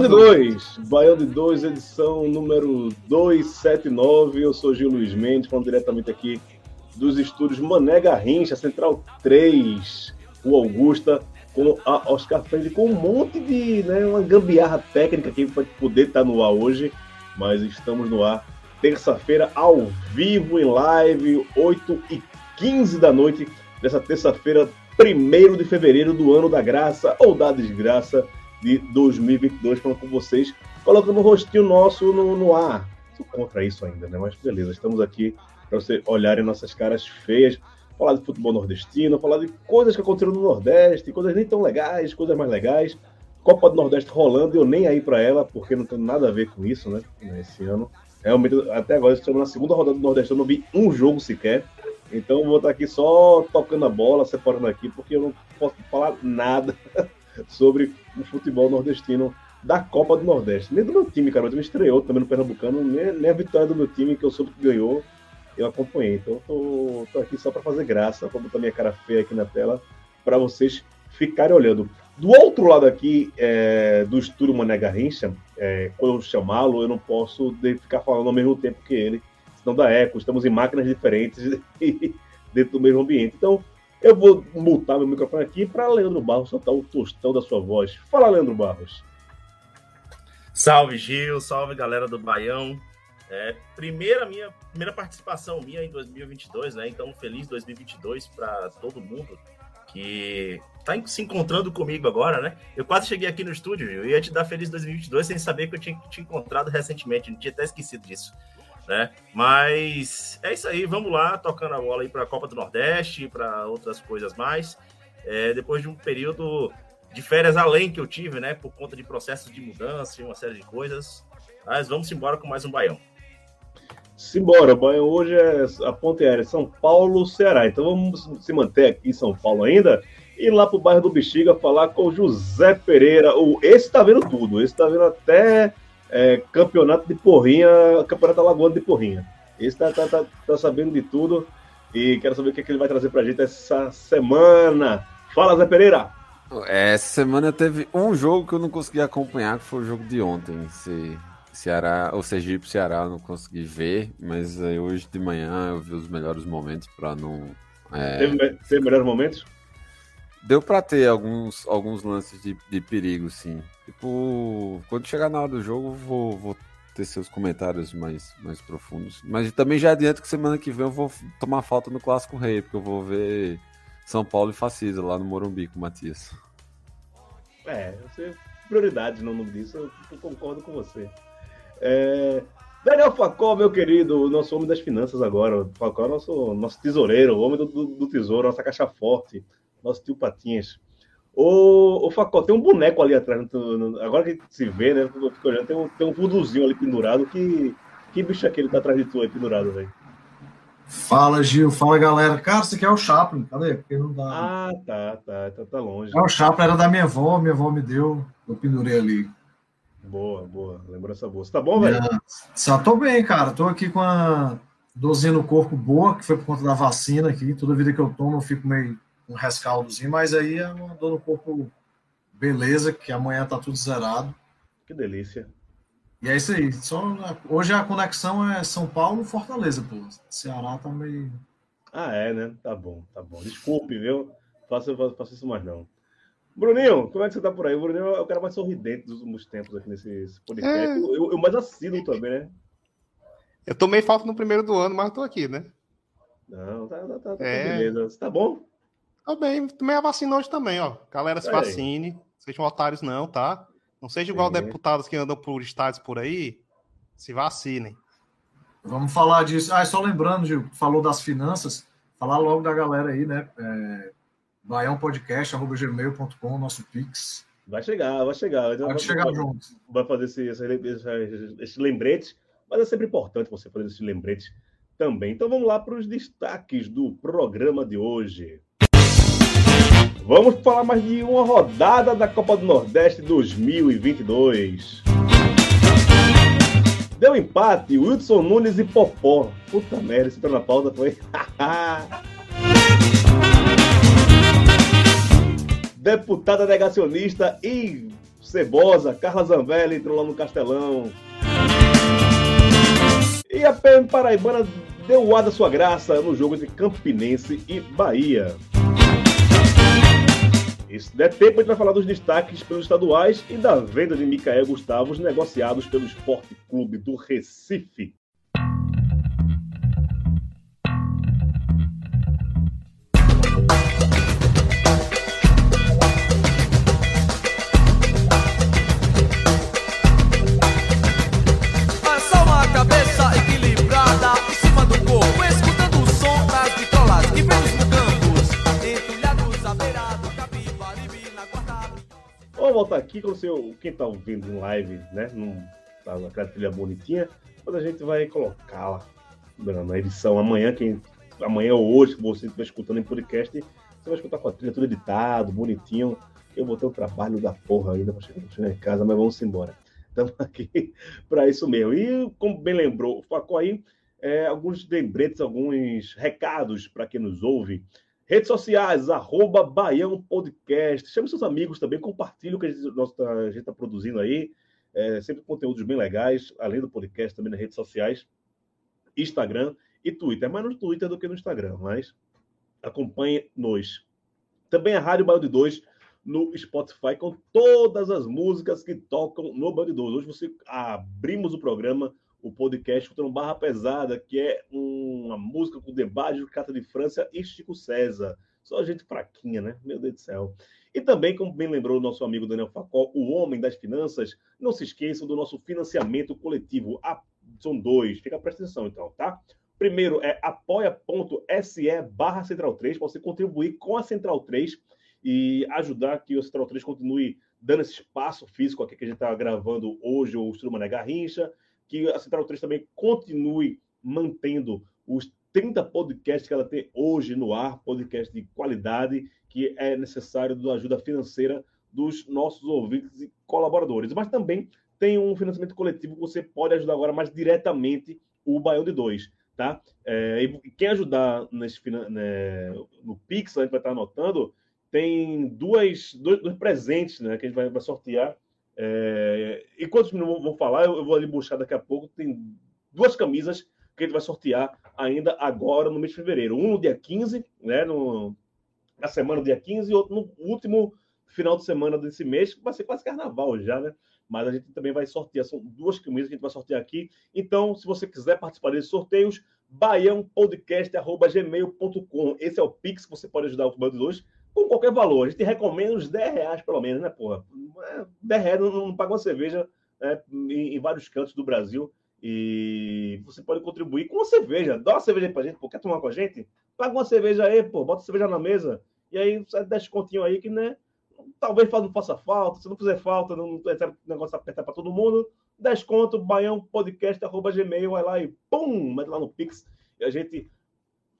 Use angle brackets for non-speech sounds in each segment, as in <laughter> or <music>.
De 2, Baião de 2, edição número 279. Eu sou Gil Luiz Mendes, falando diretamente aqui dos estúdios Mané Garrincha, Central 3, o Augusta, com a Oscar Freire, com um monte de, né, uma gambiarra técnica aqui para poder estar no ar hoje, mas estamos no ar terça-feira, ao vivo, em live, 8 e 15 da noite, dessa terça-feira, 1 de fevereiro do ano da graça ou da desgraça de 2022, falando com vocês, colocando o rostinho nosso no, no ar. Sou contra isso ainda, né? Mas beleza, estamos aqui para você olharem nossas caras feias, falar de futebol nordestino, falar de coisas que aconteceram no Nordeste, coisas nem tão legais, coisas mais legais. Copa do Nordeste rolando, eu nem aí para ela, porque não tem nada a ver com isso, né? Esse ano. Realmente, até agora, estamos na segunda rodada do Nordeste, eu não vi um jogo sequer. Então, vou estar aqui só tocando a bola, separando aqui, porque eu não posso falar nada <laughs> sobre o futebol nordestino da Copa do Nordeste. Nem do meu time, cara. O time estreou também no Pernambucano, nem, nem a vitória do meu time, que eu soube que ganhou, eu acompanhei. Então, eu tô, tô aqui só para fazer graça, para botar minha cara feia aqui na tela, para vocês ficarem olhando. Do outro lado aqui é, do estúdio Mané Garrincha, é, quando eu chamá-lo, eu não posso ficar falando ao mesmo tempo que ele, senão dá eco. Estamos em máquinas diferentes <laughs> e dentro do mesmo ambiente. Então, eu vou mutar meu microfone aqui para Leandro Barros soltar o tostão da sua voz. Fala, Leandro Barros. Salve Gil, salve galera do Baião. É, primeira minha primeira participação minha em 2022, né? Então feliz 2022 para todo mundo que tá se encontrando comigo agora, né? Eu quase cheguei aqui no estúdio, Gil, e ia te dar feliz 2022 sem saber que eu tinha te encontrado recentemente, não tinha até esquecido disso, né? Mas é isso aí, vamos lá, tocando a bola aí para a Copa do Nordeste, para outras coisas mais. É, depois de um período de férias além que eu tive, né? Por conta de processos de mudança e uma série de coisas. Mas vamos embora com mais um Baião. Simbora, banho hoje é a ponte aérea São Paulo, Ceará. Então vamos se manter aqui em São Paulo ainda e lá pro bairro do Bexiga falar com o José Pereira. O, esse tá vendo tudo, esse tá vendo até é, campeonato de porrinha, campeonato alagoano de porrinha. Esse tá, tá, tá, tá sabendo de tudo e quero saber o que, é que ele vai trazer pra gente essa semana. Fala, Zé Pereira! Essa semana teve um jogo que eu não consegui acompanhar, que foi o jogo de ontem. Se Ceará, ou Sergipe Ceará, eu não consegui ver, mas aí hoje de manhã eu vi os melhores momentos para não. é, Teve, teve melhores momentos? Deu pra ter alguns, alguns lances de, de perigo, sim. Tipo, quando chegar na hora do jogo, vou, vou ter seus comentários mais, mais profundos. Mas também já adianto que semana que vem eu vou tomar falta no Clássico Rei, porque eu vou ver São Paulo e Facisa lá no Morumbi com o Matias. É, você, prioridade no nome disso, eu, concordo com você. É, Daniel Facó, meu querido, nosso homem das finanças agora. O Facó é nosso, nosso tesoureiro, o homem do, do, do tesouro, nossa caixa forte, nosso tio Patinhas. Ô, ô Facó, tem um boneco ali atrás. no- no- agora que a gente se vê, né? Eu fico olhando, tem um, tem um vuduzinho ali pendurado. Que, que bicho é aquele que tá atrás de tu aí pendurado, velho? Fala, Gil. Fala, galera. Cara, isso aqui é o Chaplin. Cadê? Porque não dá. Ah, tá, tá, tá, tá longe. É o Chaplin, era da minha avó. Minha avó me deu. Eu pendurei ali. Boa, boa. Lembrança boa. Você tá bom, velho? É, Só tô bem, cara. Tô aqui com a dorzinha no corpo boa, que foi por conta da vacina aqui. Toda vida que eu tomo, eu fico meio um rescaldozinho, mas aí é uma dor no corpo beleza, que amanhã tá tudo zerado. Que delícia. E é isso aí. Só, hoje a conexão é São Paulo Fortaleza, pô. Ceará tá meio. Ah, é, né? Tá bom, tá bom. Desculpe, viu? Faça isso mais não. Bruninho, como é que você tá por aí? O Bruninho é o cara mais sorridente dos últimos tempos aqui nesse podcast. É. Eu, eu mais assíduo também, né? Eu tomei falta no primeiro do ano, mas tô aqui, né? Não, tá, tá, tá, tá É. beleza. Você tá bom? Bem, tomei a vacina hoje também, ó. Galera, se vacine. Sejam otários, não, tá? Não seja igual É. deputados que andam por estádios por aí. Se vacinem. Vamos falar disso. Ah, só lembrando, Gil, falou das finanças, falar logo da galera aí, né? É, baiãopodcast.gmail.com, nosso Pix. Vai chegar, vai chegar. Pode vai- chegar vai- junto. vai fazer esse, esse, esse, esse lembrete, mas é sempre importante você fazer esse lembrete também. Então vamos lá para os destaques do programa de hoje. Vamos falar mais de uma rodada da Copa do Nordeste 2022. Deu empate, Wilson Nunes e Popó. Puta merda, esse entrou na pauta foi. <laughs> Deputada negacionista e cebosa, Carla Zambelli entrou lá no Castelão. E a PM Paraibana deu o ar da sua graça no jogo entre Campinense e Bahia. Se der tempo, a gente vai falar dos destaques pelos estaduais e da venda de Micael Gustavos negociados pelo Esporte Clube do Recife. Aqui com o seu. Quem tá ouvindo em live, né? Não tá trilha bonitinha, mas a gente vai colocá-la na edição amanhã. Quem, amanhã ou hoje, que você estiver escutando em podcast, você vai escutar com a trilha tudo editado, bonitinho. Eu vou ter um trabalho da porra ainda para chegar, chegar em casa, mas vamos embora. Estamos aqui <laughs> para isso mesmo. E como bem lembrou o Facó aí, é, alguns lembretes, alguns recados para quem nos ouve. Redes sociais, arroba Baião Podcast. Chame seus amigos também, compartilhe o que a gente está produzindo aí. É, sempre conteúdos bem legais, além do podcast, também nas redes sociais, Instagram e Twitter. É mais no Twitter do que no Instagram, mas acompanhe-nos. Também a Rádio Baião de 2 no Spotify com todas as músicas que tocam no Band 2. Hoje você abrimos o programa, o podcast escutando Barra Pesada, que é uma música com debate, Cata de França e Chico César. Só gente fraquinha, né? Meu Deus do céu. E também, como bem lembrou o nosso amigo Daniel Facol, o homem das finanças, não se esqueçam do nosso financiamento coletivo. Ah, são dois, fica presta atenção então, tá? Primeiro é apoia.se barra Central 3, para você contribuir com a Central 3 e ajudar que o Central 3 continue dando esse espaço físico aqui que a gente está gravando hoje, o Estudo Mané Garrincha, que a Central 3 também continue mantendo os 30 podcasts que ela tem hoje no ar, podcast de qualidade, que é necessário da ajuda financeira dos nossos ouvintes e colaboradores. Mas também tem um financiamento coletivo que você pode ajudar agora mais diretamente o Baião de Dois, tá? É, e quem ajudar nesse, né, no Pix, a gente vai estar anotando, tem duas, dois, dois presentes né, que a gente vai, vai sortear. É, enquanto os meninos vão- falar, eu, eu vou ali buscar daqui a pouco. Tem duas camisas que a gente vai sortear ainda agora no mês de fevereiro. Um no dia 15, né, no, na semana do dia 15, e outro no último final de semana desse mês, vai ser quase carnaval já, né? Mas a gente também vai sortear, são duas camisas que a gente vai sortear aqui. Então, se você quiser participar desses sorteios, baiãopodcast.gmail.com. Esse é o Pix que você pode ajudar o Bando 2 com qualquer valor. A gente recomenda uns 10 reais, pelo menos, né, porra? É, 10 reais não, não paga uma cerveja né, em, em vários cantos do Brasil. E você pode contribuir com uma cerveja. Dá uma cerveja aí pra gente, pô. Quer tomar com a gente? Paga uma cerveja aí, pô. Bota cerveja na mesa. E aí, sai 10 continho aí que, né? Talvez não faça falta. Se não fizer falta, não não é negócio apertar pra todo mundo. 10 conto, baiãopodcast.gmail. Vai lá e pum! Mete lá no Pix. E a gente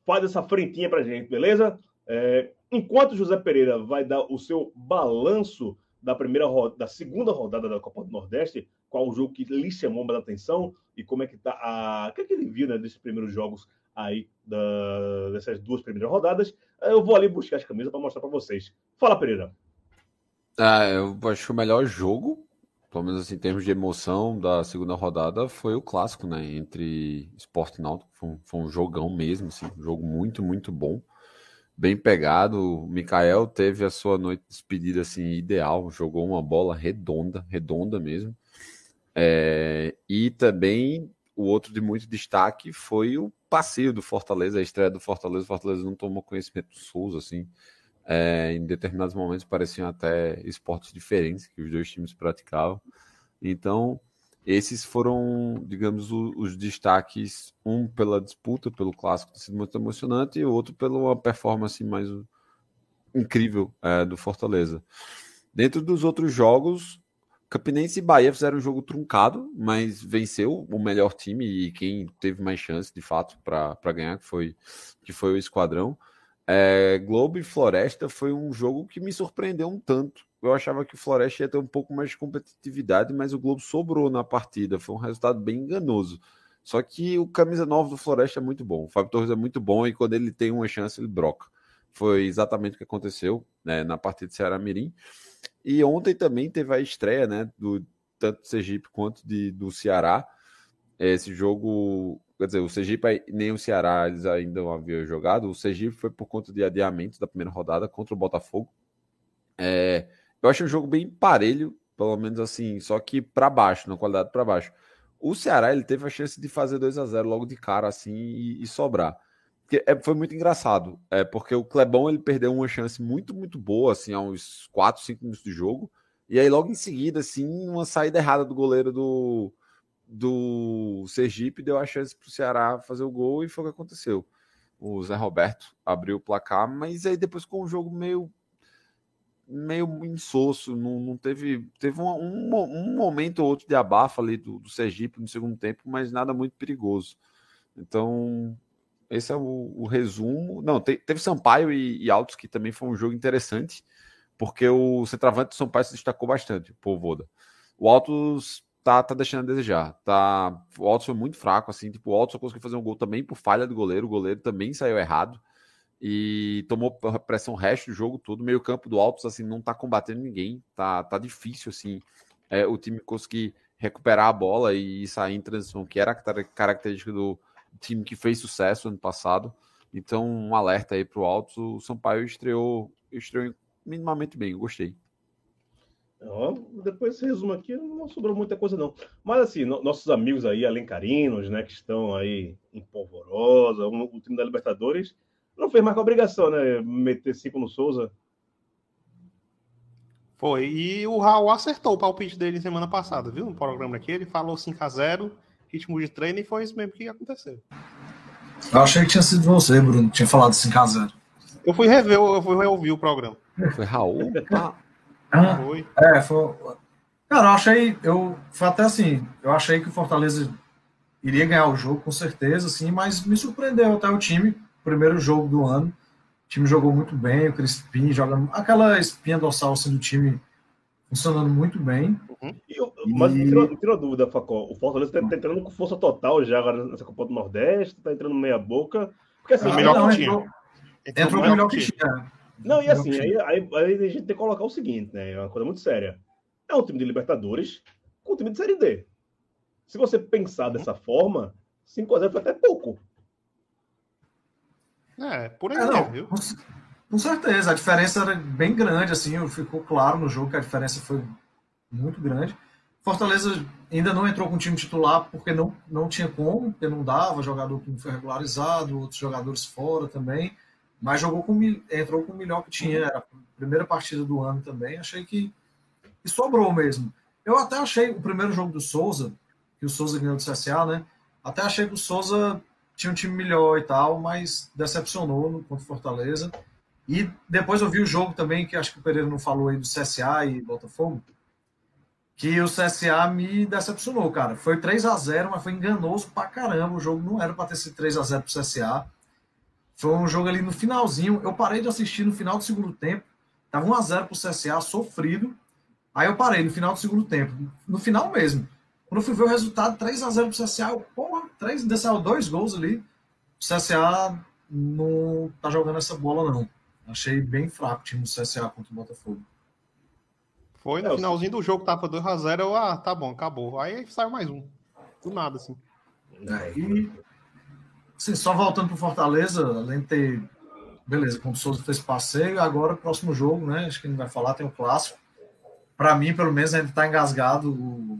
faz essa frentinha pra gente, beleza? É, enquanto José Pereira vai dar o seu balanço da primeira ro- da segunda rodada da Copa do Nordeste, qual o jogo que lhe chamou mais atenção e como é que tá a. O que, é que ele viu né, desses primeiros jogos aí, da- dessas duas primeiras rodadas? Eu vou ali buscar as camisas para mostrar para vocês. Fala, Pereira. Ah, eu acho que o melhor jogo, pelo menos assim, em termos de emoção da segunda rodada, foi o clássico, né? Entre Sport e Náutico. Foi um, foi um jogão mesmo, assim, um jogo muito, muito bom. Bem pegado. O Mikael teve a sua noite de despedida assim ideal, jogou uma bola redonda, redonda mesmo. É, e também o outro de muito destaque foi o passeio do Fortaleza, a estreia do Fortaleza. O Fortaleza não tomou conhecimento do Souza, assim. É, em determinados momentos pareciam até esportes diferentes que os dois times praticavam. Então, esses foram, digamos, o- os, destaques, um pela disputa, pelo clássico, ter sido muito emocionante, e o outro pela performance mais incrível é, do Fortaleza. Dentro dos outros jogos, Campinense e Bahia fizeram um jogo truncado, mas venceu o melhor time e quem teve mais chance, de fato, para ganhar, que foi, que foi o Esquadrão. É, Globo e Floresta foi um jogo que me surpreendeu um tanto. Eu achava que o Floresta ia ter um pouco mais de competitividade, mas o Globo sobrou na partida. Foi um resultado bem enganoso. Só que o camisa 9 do Floresta é muito bom. O Fábio Torres é muito bom e quando ele tem uma chance, ele broca. Foi exatamente o que aconteceu né, na partida de Ceará Mirim. E ontem também teve a estreia, né, do tanto do Sergipe quanto de, do Ceará. Esse jogo, quer dizer, o Sergipe nem o Ceará eles ainda não haviam jogado. O Sergipe foi por conta de adiamento da primeira rodada contra o Botafogo. É, eu acho um jogo bem parelho, pelo menos assim, só que para baixo, na qualidade para baixo. O Ceará ele teve a chance de fazer 2 a 0 logo de cara assim e, e sobrar. Que é, foi muito engraçado, é porque o Clebão ele perdeu uma chance muito muito boa assim, há uns 4, 5 minutos de jogo, e aí logo em seguida assim, uma saída errada do goleiro do do Sergipe deu a chance para o Ceará fazer o gol e foi o que aconteceu. O Zé Roberto abriu o placar, mas aí depois com o jogo meio meio insosso, não, não teve teve um, um, um momento ou outro de abafa ali do, do Sergipe no segundo tempo, mas nada muito perigoso. Então esse é o, o resumo. Não, te, teve Sampaio e, e Altos que também foi um jogo interessante, porque o centroavante do Sampaio se destacou bastante, o Voda. O Altos tá, tá deixando a desejar. Tá, o Altos foi muito fraco, assim, tipo, o Altos só conseguiu fazer um gol também por falha do goleiro, o goleiro também saiu errado e tomou pressão o resto do jogo todo. Meio campo do Altos, assim, não tá combatendo ninguém, tá, tá difícil, assim, é, o time conseguir recuperar a bola e sair em transição, que era a característica do time que fez sucesso ano passado. Então, um alerta aí pro Altos. O Sampaio estreou, estreou minimamente bem, gostei. Depois desse resumo aqui, não sobrou muita coisa, não. Mas assim, no, nossos amigos aí, alencarinos, né, que estão aí em polvorosa, o, o time da Libertadores, não fez mais com obrigação, né? Meter cinco no Souza. Foi. E o Raul acertou o palpite dele semana passada, viu? No programa aqui, ele falou 5x0, ritmo de treino, e foi isso mesmo que aconteceu. Eu achei que tinha sido você, Bruno, tinha falado 5x0. Eu fui rever, eu fui reouvir o programa. Foi Raul? Ah, Foi. É, foi. Cara, eu achei. Eu, foi até assim, eu achei que o Fortaleza iria ganhar o jogo, com certeza, assim, mas me surpreendeu até o time. Primeiro jogo do ano. O time jogou muito bem, o Crispim joga. Aquela espinha dorsal assim, do time funcionando muito bem. E eu- mas me tirou, dúvida, Facó. O Fortaleza tá, tá entrando com força total já agora nessa Copa do Nordeste, tá entrando meia boca. Porque assim, Ah, melhor não, que o time. entrou, Entrou entrou melhor que que o time. tinha. Não, e assim, aí, tinha. aí, aí a gente tem que colocar o seguinte, né? É uma coisa muito séria. É um time de Libertadores com um time de Série D. Se você pensar dessa forma, 5x0 foi até pouco. É, por aí, É, não, viu? com, certeza, a diferença era bem grande, assim, ficou claro no jogo que a diferença foi muito grande. Fortaleza ainda não entrou com o time titular porque não, não tinha como, porque não dava, jogador que não foi regularizado, outros jogadores fora também, mas jogou com, entrou com o melhor que tinha, era a primeira partida do ano também, achei que, que sobrou mesmo. Eu até achei o primeiro jogo do Souza, que o Souza ganhou do CSA, né? Até achei que o Souza tinha um time melhor e tal, mas decepcionou no contra o Fortaleza. E depois eu vi o jogo também, que acho que o Pereira não falou aí do CSA e Botafogo, que o CSA me decepcionou, cara. Foi 3 a 0 mas foi enganoso pra caramba. O jogo não era pra ter sido 3 a 0 pro CSA. Foi um jogo ali no finalzinho. Eu parei de assistir no final do segundo tempo. Tava 1 a 0 pro CSA, sofrido. Aí eu parei no final do segundo tempo. No final mesmo. Quando eu fui ver o resultado, 3 a 0 pro CSA, eu, porra, 3, ainda saiu dois gols ali. O CSA não tá jogando essa bola, não. Achei bem fraco o time do CSA contra o Botafogo. Foi no É, eu- finalzinho do jogo, tava 2x0, eu, ah, tá bom, acabou. Aí saiu mais um. Do nada, assim. É, e assim, só voltando pro Fortaleza, além de ter beleza, o Souza fez passeio, agora o próximo jogo, né? Acho que a gente vai falar, tem o clássico. Para mim, pelo menos, ainda tá engasgado o,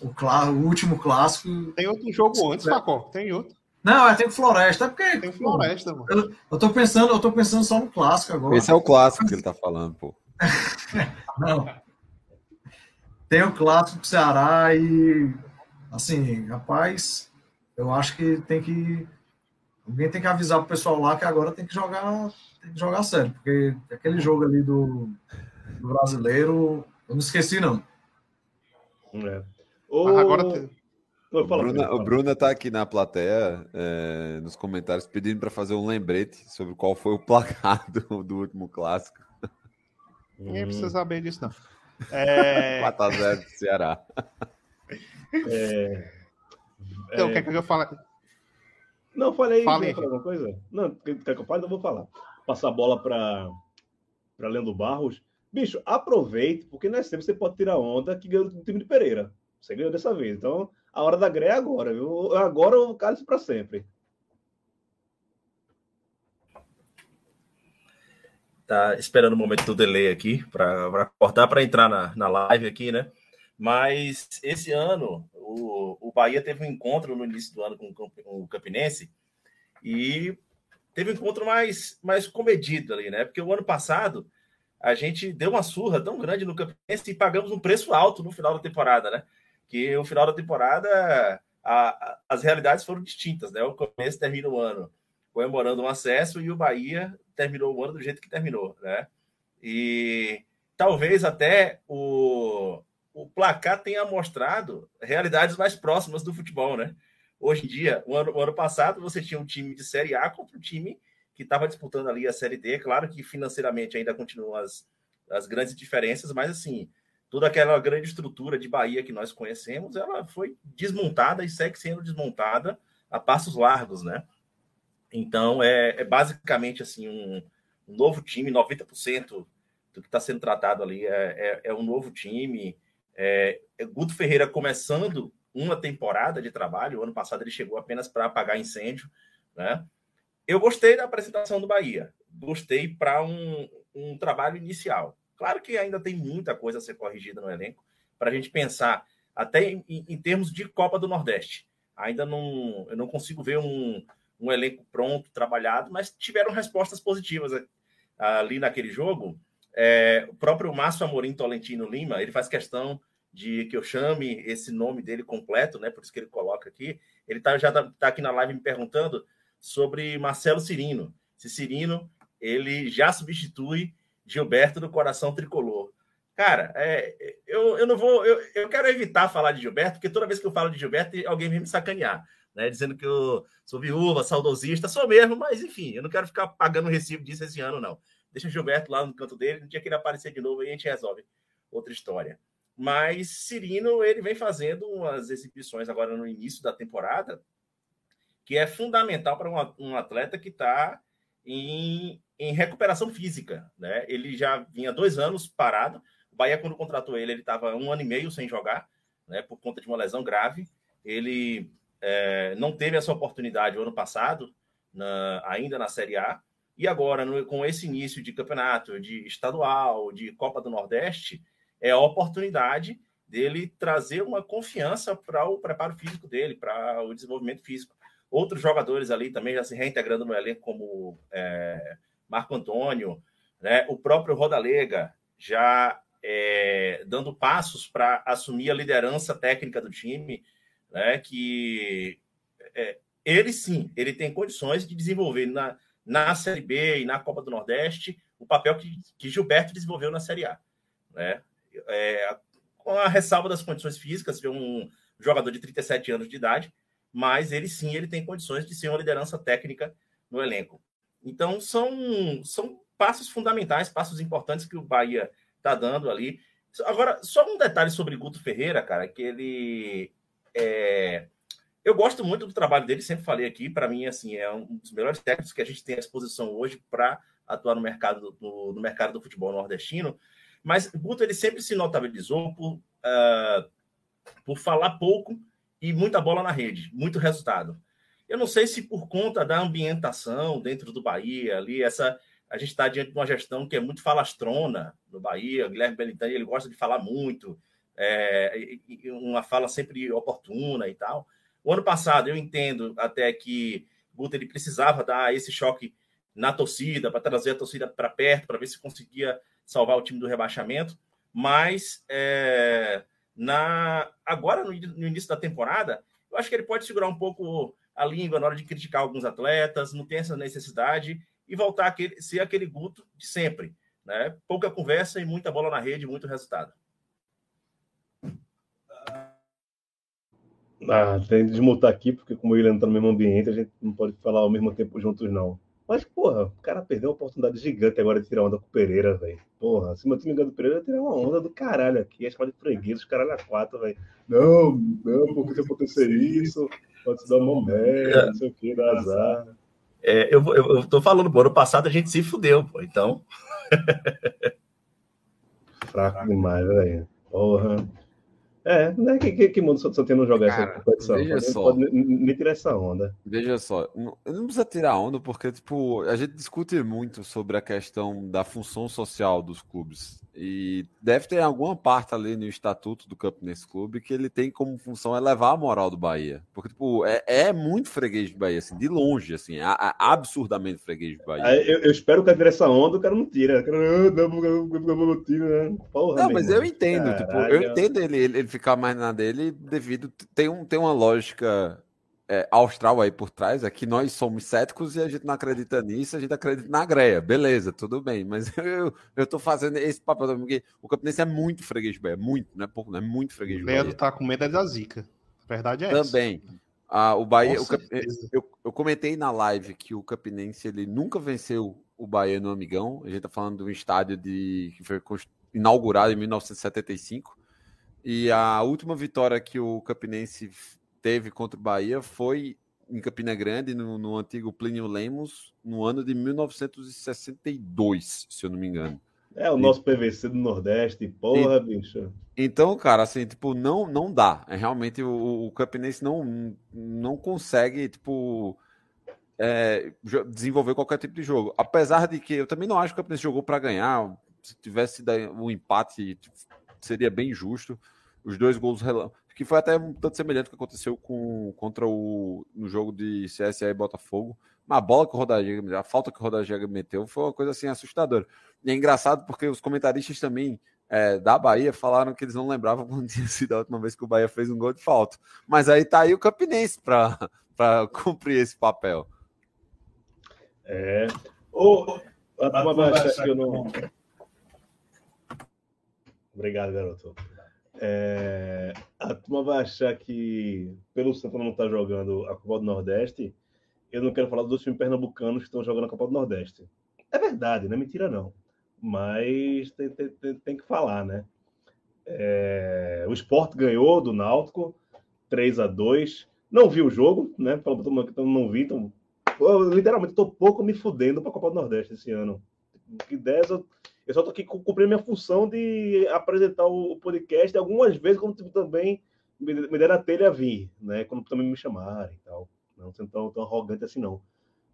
o, clá- o último clássico. Tem outro jogo antes, Facó. Tem outro. Não, é tem o Floresta, é porque. Tem o Floresta, mano. Eu, eu tô pensando, eu tô pensando só no clássico agora. Esse é o clássico que ele tá falando, pô. <laughs> Não. Tem o clássico do Ceará e assim, rapaz, eu acho que tem que alguém tem que avisar pro pessoal lá que agora tem que jogar, tem que jogar sério, porque aquele jogo ali do, do brasileiro, eu não esqueci não. É. Mas agora tem- Não, O Bruna, o Bruna tá aqui na plateia, é, nos comentários, pedindo para fazer um lembrete sobre qual foi o placar do, <laughs> do último clássico. Ninguém precisa saber disso, não. É... <laughs> 4x0 do Ceará. É, Então, o é, que é que eu falo? Não, fala aí, Fala quer aí. alguma coisa? Não, quer quer que eu fale? Eu vou falar. Passar a bola para para Leandro Barros. Bicho, aproveite, porque não é sempre você pode tirar onda que ganhou do time de Pereira. Você ganhou dessa vez. Então, a hora da greia é agora, viu? Agora o cálice para sempre. tá esperando o momento do delay aqui para cortar para entrar na, na live aqui, né? Mas esse ano o, o Bahia teve um encontro no início do ano com o Camp- o Campinense e teve um encontro mais, mais comedido ali, né? Porque o ano passado a gente deu uma surra tão grande no Campinense e pagamos um preço alto no final da temporada, né? Que o final da temporada a- a- as realidades foram distintas, né? O começo termina o ano comemorando um acesso e o Bahia terminou o ano do jeito que terminou, né? E talvez até o, o placar tenha mostrado realidades mais próximas do futebol, né? Hoje em dia, o ano, o ano passado, você tinha um time de Série A contra um time que estava disputando ali a Série D. Claro que financeiramente ainda continuam as, as grandes diferenças, mas assim, toda aquela grande estrutura de Bahia que nós conhecemos, ela foi desmontada e segue sendo desmontada a passos largos, né? Então, é, é basicamente assim um, um novo time, 90% do que está sendo tratado ali é, é, é um novo time. É, é Guto Ferreira começando uma temporada de trabalho. O ano passado ele chegou apenas para apagar incêndio, né? Eu gostei da apresentação do Bahia. Gostei para um, um trabalho inicial. Claro que ainda tem muita coisa a ser corrigida no elenco para a gente pensar até em, em termos de Copa do Nordeste. Ainda não, eu não consigo ver um, um elenco pronto, trabalhado, mas tiveram respostas positivas ali naquele jogo. É, o próprio Márcio Amorim Tolentino Lima, ele faz questão de que eu chame esse nome dele completo, né? Por isso que ele coloca aqui. Ele tá, já está aqui na live me perguntando sobre Marcelo Cirino. Se Cirino ele já substitui Gilberto do Coração Tricolor. Cara, é, eu, eu não vou. Eu, eu quero evitar falar de Gilberto, porque toda vez que eu falo de Gilberto, alguém vem me sacanear, né? Dizendo que eu sou viúva, saudosista, sou mesmo, mas enfim, eu não quero ficar pagando recibo disso esse ano, não. Deixa o Gilberto lá no canto dele, no dia que ele aparecer de novo, aí a gente resolve outra história. Mas Cirino, ele vem fazendo umas exibições agora no início da temporada, que é fundamental para um atleta que está em, em recuperação física, né? Ele já vinha dois anos parado. O Bahia, quando contratou ele, ele estava um ano e meio sem jogar, né? Por conta de uma lesão grave. Ele é, não teve essa oportunidade o ano passado, na, ainda na Série A. E agora, no, com esse início de campeonato, de estadual, de Copa do Nordeste, é a oportunidade dele trazer uma confiança para o preparo físico dele, para o desenvolvimento físico. Outros jogadores ali também já se reintegrando no elenco, como é, Marco Antônio, né? o próprio Rodalega já é, dando passos para assumir a liderança técnica do time, né? que é, ele sim, ele tem condições de desenvolver na, na Série B e na Copa do Nordeste o papel que, que Gilberto desenvolveu na Série A. Né? É, com a ressalva das condições físicas, de um jogador de 37 anos de idade, mas ele sim ele tem condições de ser uma liderança técnica no elenco. Então são, são passos fundamentais, passos importantes que o Bahia está dando ali. Agora, só um detalhe sobre Guto Ferreira, cara, que ele é, eu gosto muito do trabalho dele, sempre falei aqui, para mim assim é um dos melhores técnicos que a gente tem à disposição hoje para atuar no mercado do, no mercado do futebol nordestino. Mas Guto ele sempre se notabilizou por, uh, por falar pouco e muita bola na rede, muito resultado. Eu não sei se por conta da ambientação dentro do Bahia, ali, essa a gente está diante de uma gestão que é muito falastrona no Bahia. O Guilherme Belintani ele gosta de falar muito, é, uma fala sempre oportuna e tal. O ano passado eu entendo até que Guto ele precisava dar esse choque na torcida para trazer a torcida para perto para ver se conseguia salvar o time do rebaixamento, mas é, na agora no, no início da temporada eu acho que ele pode segurar um pouco a língua na hora de criticar alguns atletas, não tem essa necessidade e voltar a ser aquele Guto de sempre. Né? Pouca conversa e muita bola na rede, muito resultado. Ah, tem que desmutar aqui, porque como ele não está no mesmo ambiente, a gente não pode falar ao mesmo tempo juntos, não. Mas, porra, o cara perdeu uma oportunidade gigante agora de tirar onda com o Pereira, velho. Porra, se meu time ganhar do Pereira, eu tirar uma onda do caralho aqui. Chamado de freguês, os caralho a quatro, velho. Não, não, porque se acontecer isso, pode se dar uma merda, não sei o que, dar azar. É, eu, eu, eu tô falando, pô, ano passado a gente se fudeu, pô, então. Fraco demais, velho. Porra. É, né? Que, que, que mundo só, só tem não jogar essa competição? veja Pode- só. pode me- tirar essa onda. Veja só, não, não precisa tirar onda, porque, tipo, a gente discute muito sobre a questão da função social dos clubes. E deve ter alguma parte ali no estatuto do Campinense Clube que ele tem como função elevar a moral do Bahia. Porque, tipo, é, é muito freguês de Bahia, assim, de longe, assim, a- a- absurdamente freguês de Bahia. Eu, eu espero que a essa onda o cara não tira. O cara, ah, não, não tiro, né? Não, mas eu entendo, tipo, eu entendo ele, ele, ele ficar mais na dele devido. Tem, um, tem uma lógica é, austral aí por trás, é que nós somos céticos e a gente não acredita nisso, a gente acredita na greia. Beleza, tudo bem, mas <laughs> eu, eu tô fazendo esse papel também, porque o Campinense é muito freguês Bahia, muito, não é pouco, não é muito freguês Bahia. Leandro tá com medo é da zica. A verdade é essa. Também. Ah, o Bahia, o eu, eu comentei na live que o Campinense ele nunca venceu o Bahia no Amigão. A gente tá falando de um estádio de, que foi inaugurado em 1975. E a última vitória que o Campinense teve contra o Bahia foi em Campina Grande, no, no antigo Plínio Lemos, no ano de 1962, se eu não me engano. É o nosso PVC do Nordeste, porra, bicho. Então, cara, assim, tipo, não, não dá. É realmente o, o Campinense não, não consegue, tipo, é, desenvolver qualquer tipo de jogo. Apesar de que eu também não acho que o Campinense jogou para ganhar. Se tivesse um empate, seria bem justo. Os dois gols rela- que foi até um tanto semelhante ao que aconteceu com, contra o no jogo de CSA e Botafogo. Mas a bola que o Rodallega, a falta que o Rodallega meteu foi uma coisa assim assustadora. E é engraçado porque os comentaristas também é, da Bahia falaram que eles não lembravam quando <laughs> tinha sido a última vez que o Bahia fez um gol de falta. Mas aí tá aí o Campinense para <laughs> cumprir esse papel. É. Ô, a turma vai achar que eu não. Obrigado, garoto. É, a turma vai achar que, pelo Santa não estar jogando a Copa do Nordeste, eu não quero falar dos dois times pernambucanos que estão jogando a Copa do Nordeste. É verdade, não é mentira, não. Mas tem, tem, tem, tem que falar, né? É, o Sport ganhou do Náutico 3 a 2 Não vi o jogo, né? Mundo que não vi, então eu, literalmente tô pouco me fudendo para a Copa do Nordeste esse ano. Que dessa, eu, eu só tô aqui cumprindo minha função de apresentar o, podcast algumas vezes quando tipo, também me, deram a telha vir, né? Quando também me chamarem e tal. Não sendo tão, tão arrogante assim, não.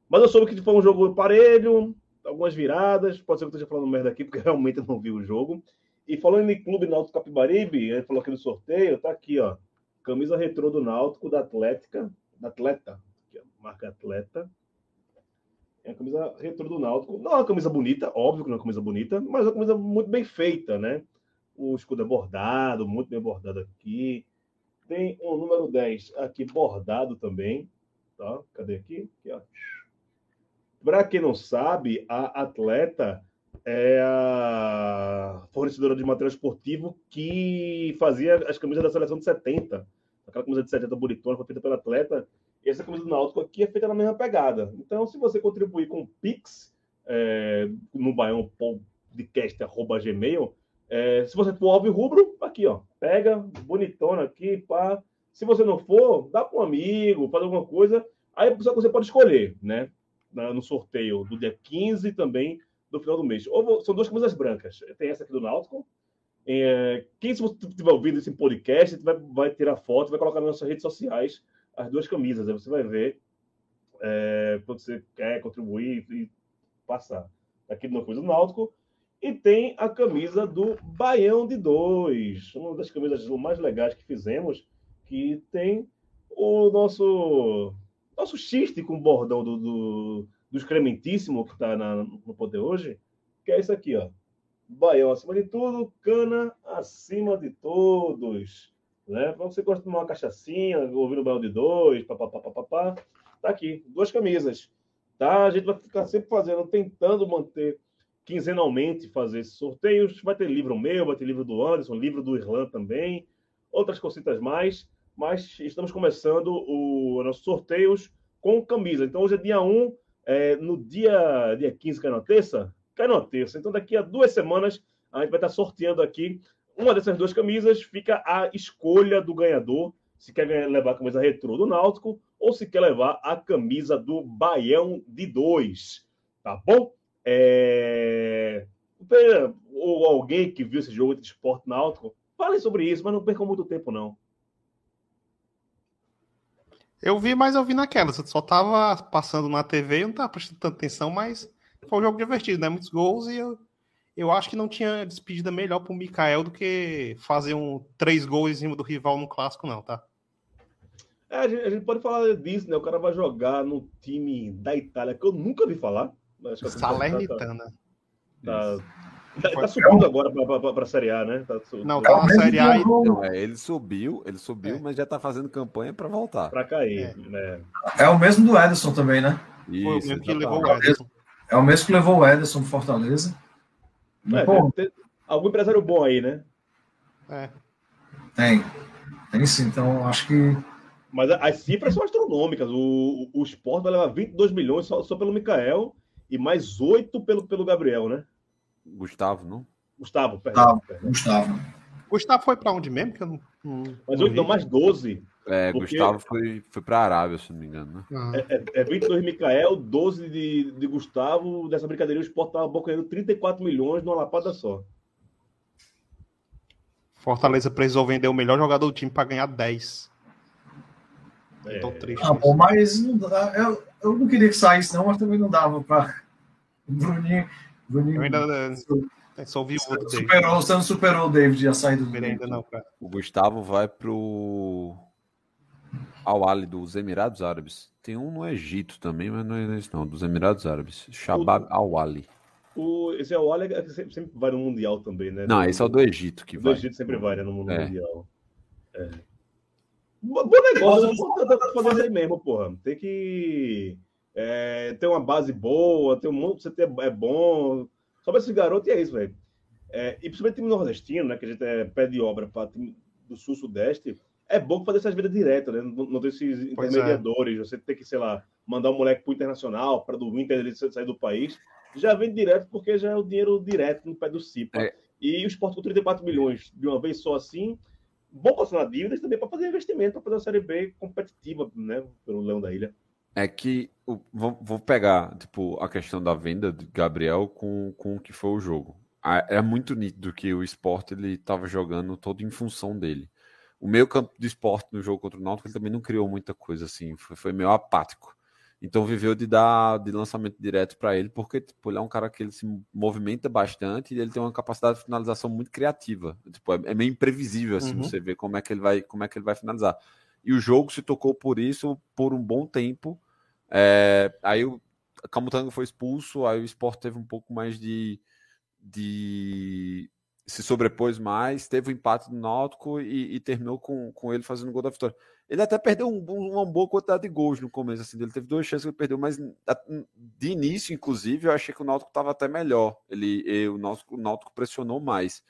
Mas eu soube que foi um jogo parelho, algumas viradas. Pode ser que eu esteja falando merda aqui, porque <laughs> realmente eu não vi o jogo. E falando em Clube Náutico Capibaribe, ele falou aqui no sorteio, tá aqui, ó. Camisa retrô do Náutico, da Atlética, da Atleta, ó, marca Atleta. É a camisa retrô do Náutico. Não é uma camisa bonita, óbvio que não é uma camisa bonita, mas é uma camisa muito bem feita, né? O escudo é bordado, muito bem bordado aqui. Tem o número 10 aqui bordado também. Tá? Cadê aqui? aqui. Para quem não sabe, a Atleta é a fornecedora de material esportivo que fazia as camisas da seleção de 70. Aquela camisa de 70 bonitona feita pela Atleta. Essa camisa do Náutico aqui é feita na mesma pegada. Então, se você contribuir com o Pix é, no Baião podcast.gmail, é, se você for alvo rubro, aqui, ó. Pega, bonitona aqui, pá. Se você não for, dá para um amigo, faz alguma coisa. Aí só que você pode escolher, né? No sorteio do dia 15 também do final do mês. Ou são duas camisas brancas. Tem essa aqui do Náutico. É, quem, se você estiver ouvindo esse podcast, vai, vai tirar foto, vai colocar nas nossas redes sociais as duas camisas. Aí você vai ver é, quando você quer contribuir e passar. Aqui no Coisa do Náutico. E tem a camisa do Baião de Dois, uma das camisas mais legais que fizemos, que tem o nosso nosso xiste com o bordão do, do, do excrementíssimo que está no poder hoje, que é isso aqui, ó. Baião acima de tudo, cana acima de todos. Né? Para você gosta de uma cachaçinha, ouvindo o Baião de Dois, papapá, papapá, tá aqui, duas camisas. Tá? A gente vai ficar sempre fazendo, tentando manter quinzenalmente fazer esses sorteios. Vai ter livro meu, vai ter livro do Anderson, livro do Irlan também, outras cositas mais. Mas estamos começando os nossos sorteios com camisa. Então hoje é dia 1, é, no dia, dia 15, que é na terça, cai na terça. Então daqui a duas semanas a gente vai estar sorteando aqui uma dessas duas camisas. Fica a escolha do ganhador se quer levar a camisa retrô do Náutico ou se quer levar a camisa do Baião de dois. Tá bom? É... Ou alguém que viu esse jogo de esporte náutico, fale sobre isso, mas não percam muito tempo, não. Eu vi, mas eu vi naquela. Só tava passando na TV e não tava prestando tanta atenção, mas foi um jogo divertido, né? Muitos gols e eu, eu acho que não tinha despedida melhor pro Mikael do que fazer um três gols em cima do rival no clássico, não, tá? É, a, gente, a gente pode falar disso, né? O cara vai jogar no time da Itália, que eu nunca vi falar. Mas acho que Salernitana. Tá, tá, tá, tá subindo agora para a Série A, né? Tá, não, tá na Série A. E... Não, é, ele subiu, ele subiu, é. mas já tá fazendo campanha para voltar. Para cair, é. né? É o mesmo do Ederson também, né? Isso, Foi o mesmo que levou o Ederson. É o mesmo que levou o Ederson pro Fortaleza. É, Pô, tem, algum empresário bom aí, né? É. Tem. Tem sim, então acho que mas as cifras são astronômicas. O, o, o Sport vai levar 22 milhões só, só pelo Mikael e mais 8 pelo, pelo Gabriel, né? Gustavo, não? Gustavo, perdão. Gustavo. Perdão. Gustavo. Gustavo foi para onde mesmo? Que eu não, não, Mas 8 não, mais 12. É, porque... Gustavo foi, foi para a Arábia, se não me engano. Né? Ah. É, é, é 22 Mikael, 12 de, de Gustavo. Dessa brincadeira, o Sport estava bocanhando 34 milhões numa lapada só. Fortaleza precisou vender o melhor jogador do time para ganhar 10. É. Tô triste. Ah, bom, mas não dá, eu, eu não queria que saísse, não, mas também não dava para. Bruninho. Bruninho eu ainda sou viúvo do superou, Você não superou o David a saída do ainda não, cara. O Gustavo vai pro. Ao Ali dos Emirados Árabes. Tem um no Egito também, mas não é isso, não. Dos Emirados Árabes. Shabab Al Ali. O, esse é o Ali é que sempre, sempre vai no Mundial também, né? Não, esse é o do Egito que do vai. Do Egito sempre vai, né? No, no é. Mundial. É. Bom negócio, fazer isso aí mesmo, porra. Tem que é, ter uma base boa, ter um monte, você ter, é bom. Só pra esses garotos e é isso, velho. É, e principalmente time nordestino, né? Que a gente é pé de obra para time do sul-sudeste. É bom fazer essas vidas diretas, né? Não, não ter esses pois é. intermediadores. É. Você tem que, sei lá, mandar um moleque pro internacional para do Inter ele sair do país. Já vem direto porque já é o dinheiro direto no pé do CIPA. É. E o esporte com 34 milhões de uma vez só assim bom passar dívidas também para fazer investimento, para fazer uma Série B competitiva, né, pelo Leão da Ilha. É que vou, vou pegar tipo a questão da venda de Gabriel com, com o que foi o jogo. É muito nítido que o esporte ele estava jogando todo em função dele. O meio campo de esporte no jogo contra o Náutico ele também não criou muita coisa assim, foi, foi meio apático. Então viveu de dar de lançamento direto para ele, porque tipo, ele é um cara que ele se movimenta bastante e ele tem uma capacidade de finalização muito criativa. Tipo, é, é meio imprevisível assim, uhum. você ver como é que ele vai, como é que ele vai finalizar. E o jogo se tocou por isso por um bom tempo. É, aí o Camutanga foi expulso, aí o Sport teve um pouco mais de, de se sobrepôs mais, teve o um empate do Náutico e, e, terminou com, com ele fazendo o gol da vitória. Ele até perdeu um, uma boa quantidade de gols no começo, assim, ele teve duas chances que ele perdeu, mas de início, inclusive, eu achei que o Náutico estava até melhor. Ele, o, Náutico, o Náutico pressionou mais.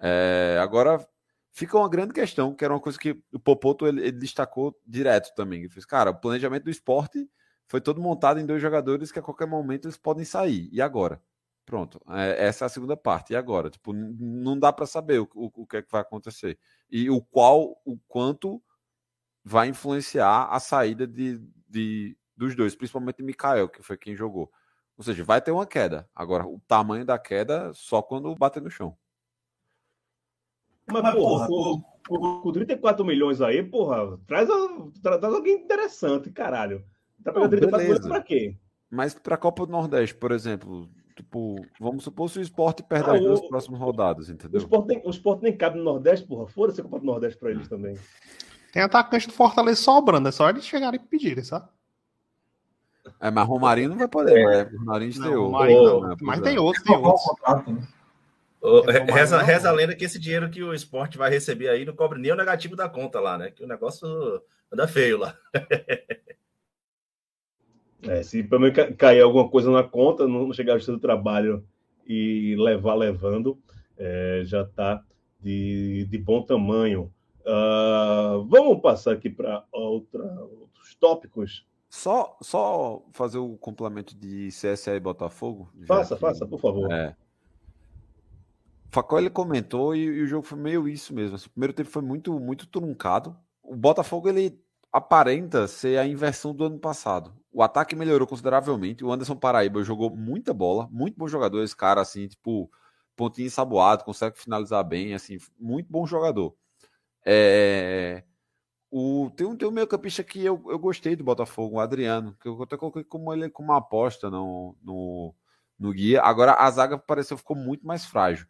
É, agora fica uma grande questão, que era uma coisa que o Popoto ele, ele destacou direto também. Ele fez, cara, o planejamento do esporte foi todo montado em dois jogadores que a qualquer momento eles podem sair. E agora? Pronto, é, essa é a segunda parte. E agora? Tipo, não dá para saber o, o, o que é que vai acontecer. E o qual, o quanto vai influenciar a saída de, de, dos dois, principalmente de Mikael, que foi quem jogou. Ou seja, vai ter uma queda. Agora, o tamanho da queda só quando bater no chão. Mas, porra, porra com, com 34 milhões aí, porra, traz, traz alguém interessante, caralho. Tá pegando 34 beleza. milhões pra quê? Mas pra Copa do Nordeste, por exemplo, tipo, vamos supor se o esporte perde Ah, as duas o- próximas rodadas, O entendeu? Sport, nem, o Sport nem cabe no Nordeste, porra. Foda-se a Copa do Nordeste pra eles também. Tem atacante do Fortaleza sobrando, é só eles chegarem e pedirem, sabe? É, mas Romarinho não vai poder, mas o Romarinho estreou. Romarinho não. Né, Mas pois tem é. outros, tem o né? Ô, É, re- reza, não. reza a lenda que esse dinheiro que o esporte vai receber aí não cobre nem o negativo da conta lá, né? Que o negócio anda feio lá. <laughs> É, se pelo menos ca- cair alguma coisa na conta, não chegar ao do trabalho e levar levando, é, já está de, de bom tamanho. Ah, vamos passar aqui para outros tópicos. Só, só fazer o complemento de CSA e Botafogo. Faça, que- faça, por favor. É. Facó ele comentou e, e o jogo foi meio isso mesmo. assim, o primeiro tempo foi muito, muito truncado. O Botafogo ele aparenta ser a inversão do ano passado. O ataque melhorou consideravelmente. O Anderson Paraíba jogou muita bola, muito bom jogador. Esse cara, assim, tipo, pontinho ensaboado, consegue finalizar bem, assim, muito bom jogador. É, o, tem um, tem um meio campista que eu, eu gostei do Botafogo, o Adriano, que eu até coloquei como ele como uma aposta no, no, no guia. Agora a zaga pareceu ficou muito mais frágil.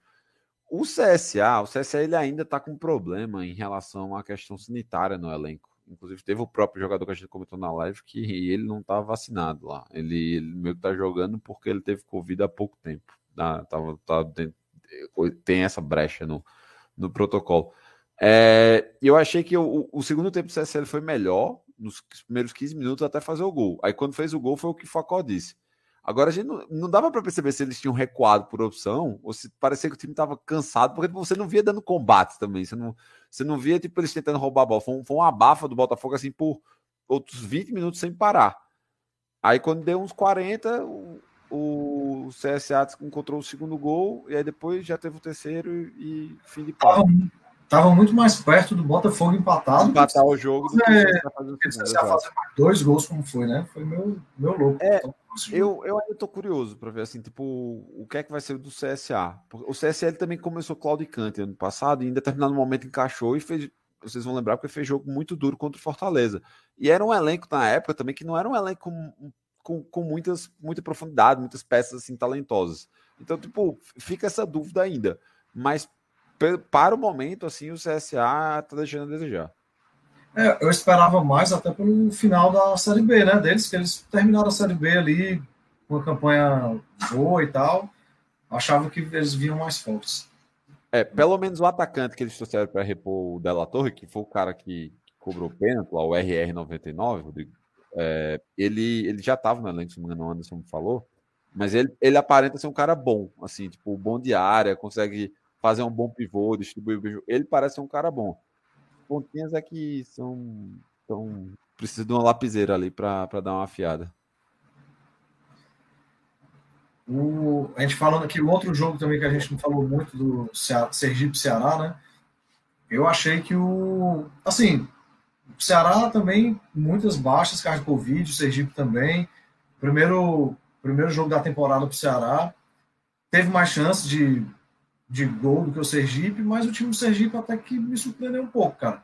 O CSA, o CSA ele ainda está com problema em relação à questão sanitária no elenco. Inclusive teve o próprio jogador que a gente comentou na live que ele não está vacinado lá. Ele, ele meio que está jogando porque ele teve Covid há pouco tempo. Tá, tava, tá dentro- tem essa brecha no, no protocolo. É, eu achei que o, o segundo tempo do CSL foi melhor, nos primeiros 15 minutos até fazer o gol. Aí quando fez o gol foi o que o Facó disse. Agora a gente não, não dava para perceber se eles tinham recuado por opção ou se parecia que o time estava cansado, porque você não via dando combate também. Você não, você não via tipo, eles tentando roubar a bola. Foi um, foi um abafa do Botafogo assim por outros 20 minutos sem parar. Aí quando deu uns 40, o, o CSA encontrou o segundo gol e aí depois já teve o terceiro e fim de papo. Tava muito mais perto do Botafogo empatado. Empatar o jogo do que É, o CSA fazer o Porque segundo, se você exato. fazer dois gols, como foi, né? Foi meu, meu louco. É, Então, Eu, eu ainda tô curioso para ver assim, tipo, o que é que vai ser do CSA. O CSL também começou claudicante ano passado e em determinado momento encaixou e fez. Vocês vão lembrar porque fez jogo muito duro contra o Fortaleza. E era um elenco na época também que não era um elenco com, com, com muitas, muita profundidade, muitas peças assim talentosas. Então, tipo, fica essa dúvida ainda. Mas para o momento, assim, o CSA tá deixando a desejar. É, eu esperava mais até pelo final da Série B, né? Deles, que eles terminaram a Série B ali com uma campanha boa e tal. Achava que eles vinham mais fortes. É, pelo menos o atacante que eles trouxeram para repor o Della Torre, que foi o cara que, cobrou o pênalti, lá, o RR99, Rodrigo, é, ele, ele já estava no elenco, se não me engano, o Anderson me falou, mas ele, ele aparenta ser um cara bom, assim, tipo, bom de área, consegue fazer um bom pivô, distribuir o jogo. Ele parece um cara bom. Pontinhas é que são. são precisa de uma lapiseira ali para dar uma afiada. O, a gente falando aqui, o outro jogo também que a gente não falou muito do Cea- Sergipe Ceará, né? Eu achei que o. Assim, o Ceará também, muitas baixas, caso de Covid, o Sergipe também. Primeiro, primeiro jogo da temporada para o Ceará. Teve mais chance de, de gol do que o Sergipe, mas o time do Sergipe até que me surpreendeu um pouco, cara.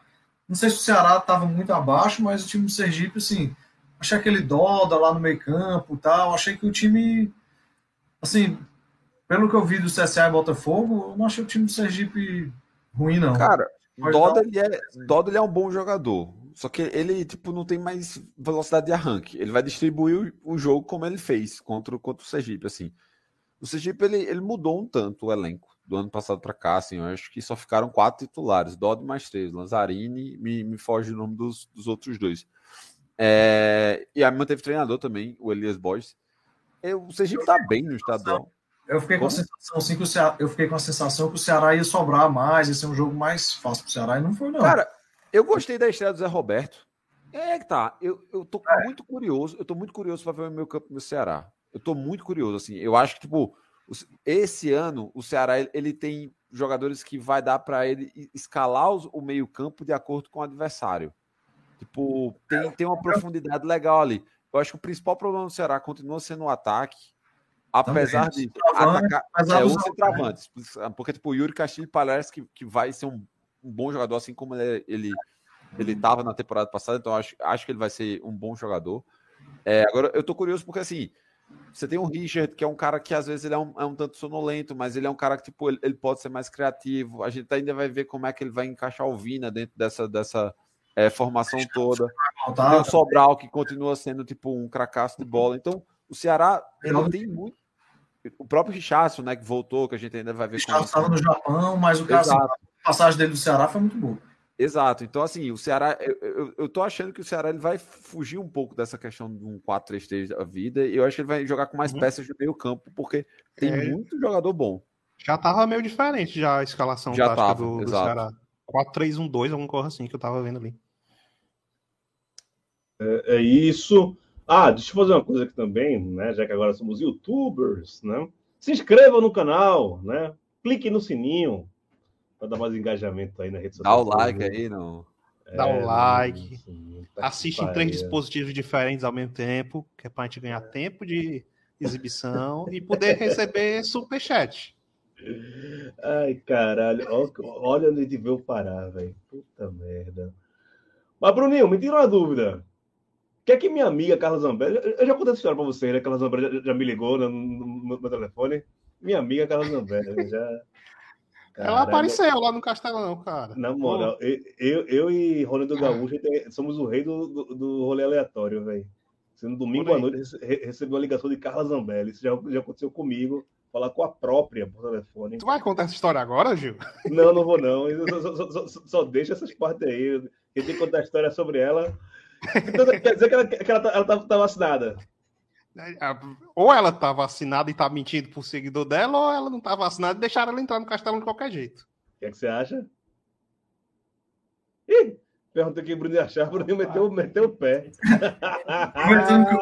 Não sei se o Ceará estava muito abaixo, mas o time do Sergipe, assim, achei aquele Doda lá no meio campo e tal. Achei que o time assim, pelo que eu vi do CSA e Botafogo, eu não achei o time do Sergipe ruim, não. Cara, Mas Doda não- ele, é, Doda ele é um bom jogador. Só que ele, tipo, não tem mais velocidade de arranque. Ele vai distribuir o, o jogo como ele fez contra, o- contra o Sergipe, assim. O Sergipe, ele, ele mudou um tanto o elenco do ano passado para cá, assim. Eu acho que só ficaram quatro titulares. Doda e mais três. Lanzarini, me, me foge o nome dos, dos outros dois. É, e aí manteve treinador também, o Elias Boys. Eu, o Sergipe tá bem no estadual. Eu fiquei com a sensação assim, que o Ceará, eu fiquei com a sensação que o Ceará ia sobrar mais, ia ser um jogo mais fácil pro Ceará, e não foi, não. Cara, eu gostei da estreia do Zé Roberto. É que tá. Eu, eu tô muito curioso. Eu tô muito curioso para ver o meu campo no Ceará. Eu tô muito curioso, assim. Eu acho que, tipo, esse ano, o Ceará, ele, tem jogadores que vai dar para ele escalar o meio-campo de acordo com o adversário. Tipo, tem, tem uma profundidade legal ali. Eu acho que o principal problema do Ceará continua sendo o ataque. Apesar Também. de atacar. É, dos os centroavantes. Porque, tipo, o Yuri Castilho parece que, que vai ser um, um bom jogador, assim como ele, ele, ele tava na temporada passada, então acho, acho que ele vai ser um bom jogador. É, agora, eu tô curioso porque, assim, você tem o Richard, que é um cara que às vezes ele é um, é um tanto sonolento, mas ele é um cara que, tipo, ele, ele pode ser mais criativo. A gente ainda vai ver como é que ele vai encaixar o Vina dentro dessa, dessa é, formação toda. Tem o Sobral, que continua sendo, tipo, um cracaço de bola. Então, o Ceará, ele tem muito. O próprio Richardson, né, que voltou, que a gente ainda vai ver. O Richardson estava no Japão, mas o caso, a passagem dele do Ceará foi muito boa. Exato. Então, assim, o Ceará, eu, eu, eu, tô achando que o Ceará ele vai fugir um pouco dessa questão de um 4-3-3 da vida. E eu acho que ele vai jogar com mais uhum. peças de meio campo, porque tem é... muito jogador bom. Já tava meio diferente já a escalação já tava, do, do Ceará. 4-3-1-2, alguma coisa assim que eu tava vendo ali. É, é, isso. Ah, deixa eu fazer uma coisa aqui também, né? Já que agora somos youtubers, né? Se inscreva no canal, né? Clique no sininho para dar mais engajamento aí na rede social. Dá o like aí, não. É, Dá o like. Sim, tá Assiste em três dispositivos diferentes ao mesmo tempo, que é para a gente ganhar tempo de exibição e poder <laughs> receber superchat. Ai, caralho. Olha onde a gente veio parar, velho. Puta merda. Mas, Bruninho, me tira uma dúvida que é que minha amiga Carla Zambelli, eu já contei essa história para você, né? Carla Zambelli já, já me ligou no, no, meu telefone. Minha amiga Carla Zambelli já. Ela apareceu lá no Castelão, cara. Na moral, eu, eu e Rony do Gaúcho somos o rei do, do, do rolê aleatório, velho. Sendo domingo à noite, recebi uma ligação de Carla Zambelli. Isso já, já aconteceu comigo. Falar com a própria por telefone. Tu vai contar essa história agora, Gil? Não, não vou, não. Só, só, só, só deixa essas partes aí. Eu tenho que contar a história sobre ela. Então, quer dizer que ela, que ela, tá, ela tá, tá vacinada. Ou ela tá vacinada e tá mentindo pro seguidor dela, ou ela não tá vacinada e deixaram ela entrar no castelo de qualquer jeito. O que, é que você acha? Ih, perguntei o que o Bruno ia achar, o Bruno meteu, meteu o pé. aproveitando, que, o,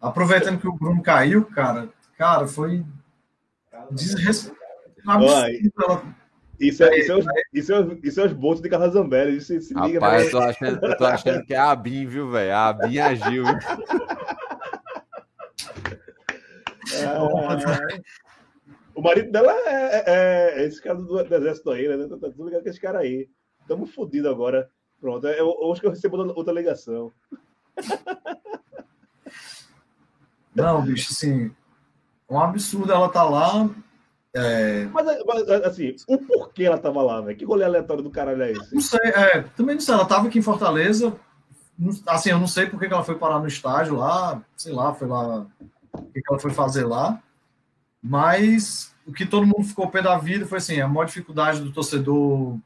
aproveitando que o Bruno caiu, cara, cara, foi desrespeito. Isso é, isso, é os, isso, é os, isso é os bolsos de Carla Zambelli. Isso, se liga, Rapaz, eu tô, achando, eu tô achando que é a Abin, viu, velho? A Abin agiu. Ah, o marido dela é, é, é, esse cara do, do exército aí, né? Tá, tá tudo ligado com esse cara aí. Estamos fodidos agora. Pronto, eu, eu, acho que eu recebo outra ligação. Não, bicho, assim, um absurdo ela tá lá é... Mas, mas, assim, o porquê ela tava lá, velho? Que rolê aleatório do caralho é esse? Não sei, é, também não sei. Ela tava aqui em Fortaleza. Assim, eu não sei porque que ela foi parar no estádio lá, sei lá, foi lá. O que, ela foi fazer lá. Mas o que todo mundo ficou pé da vida foi assim: a maior dificuldade do torcedor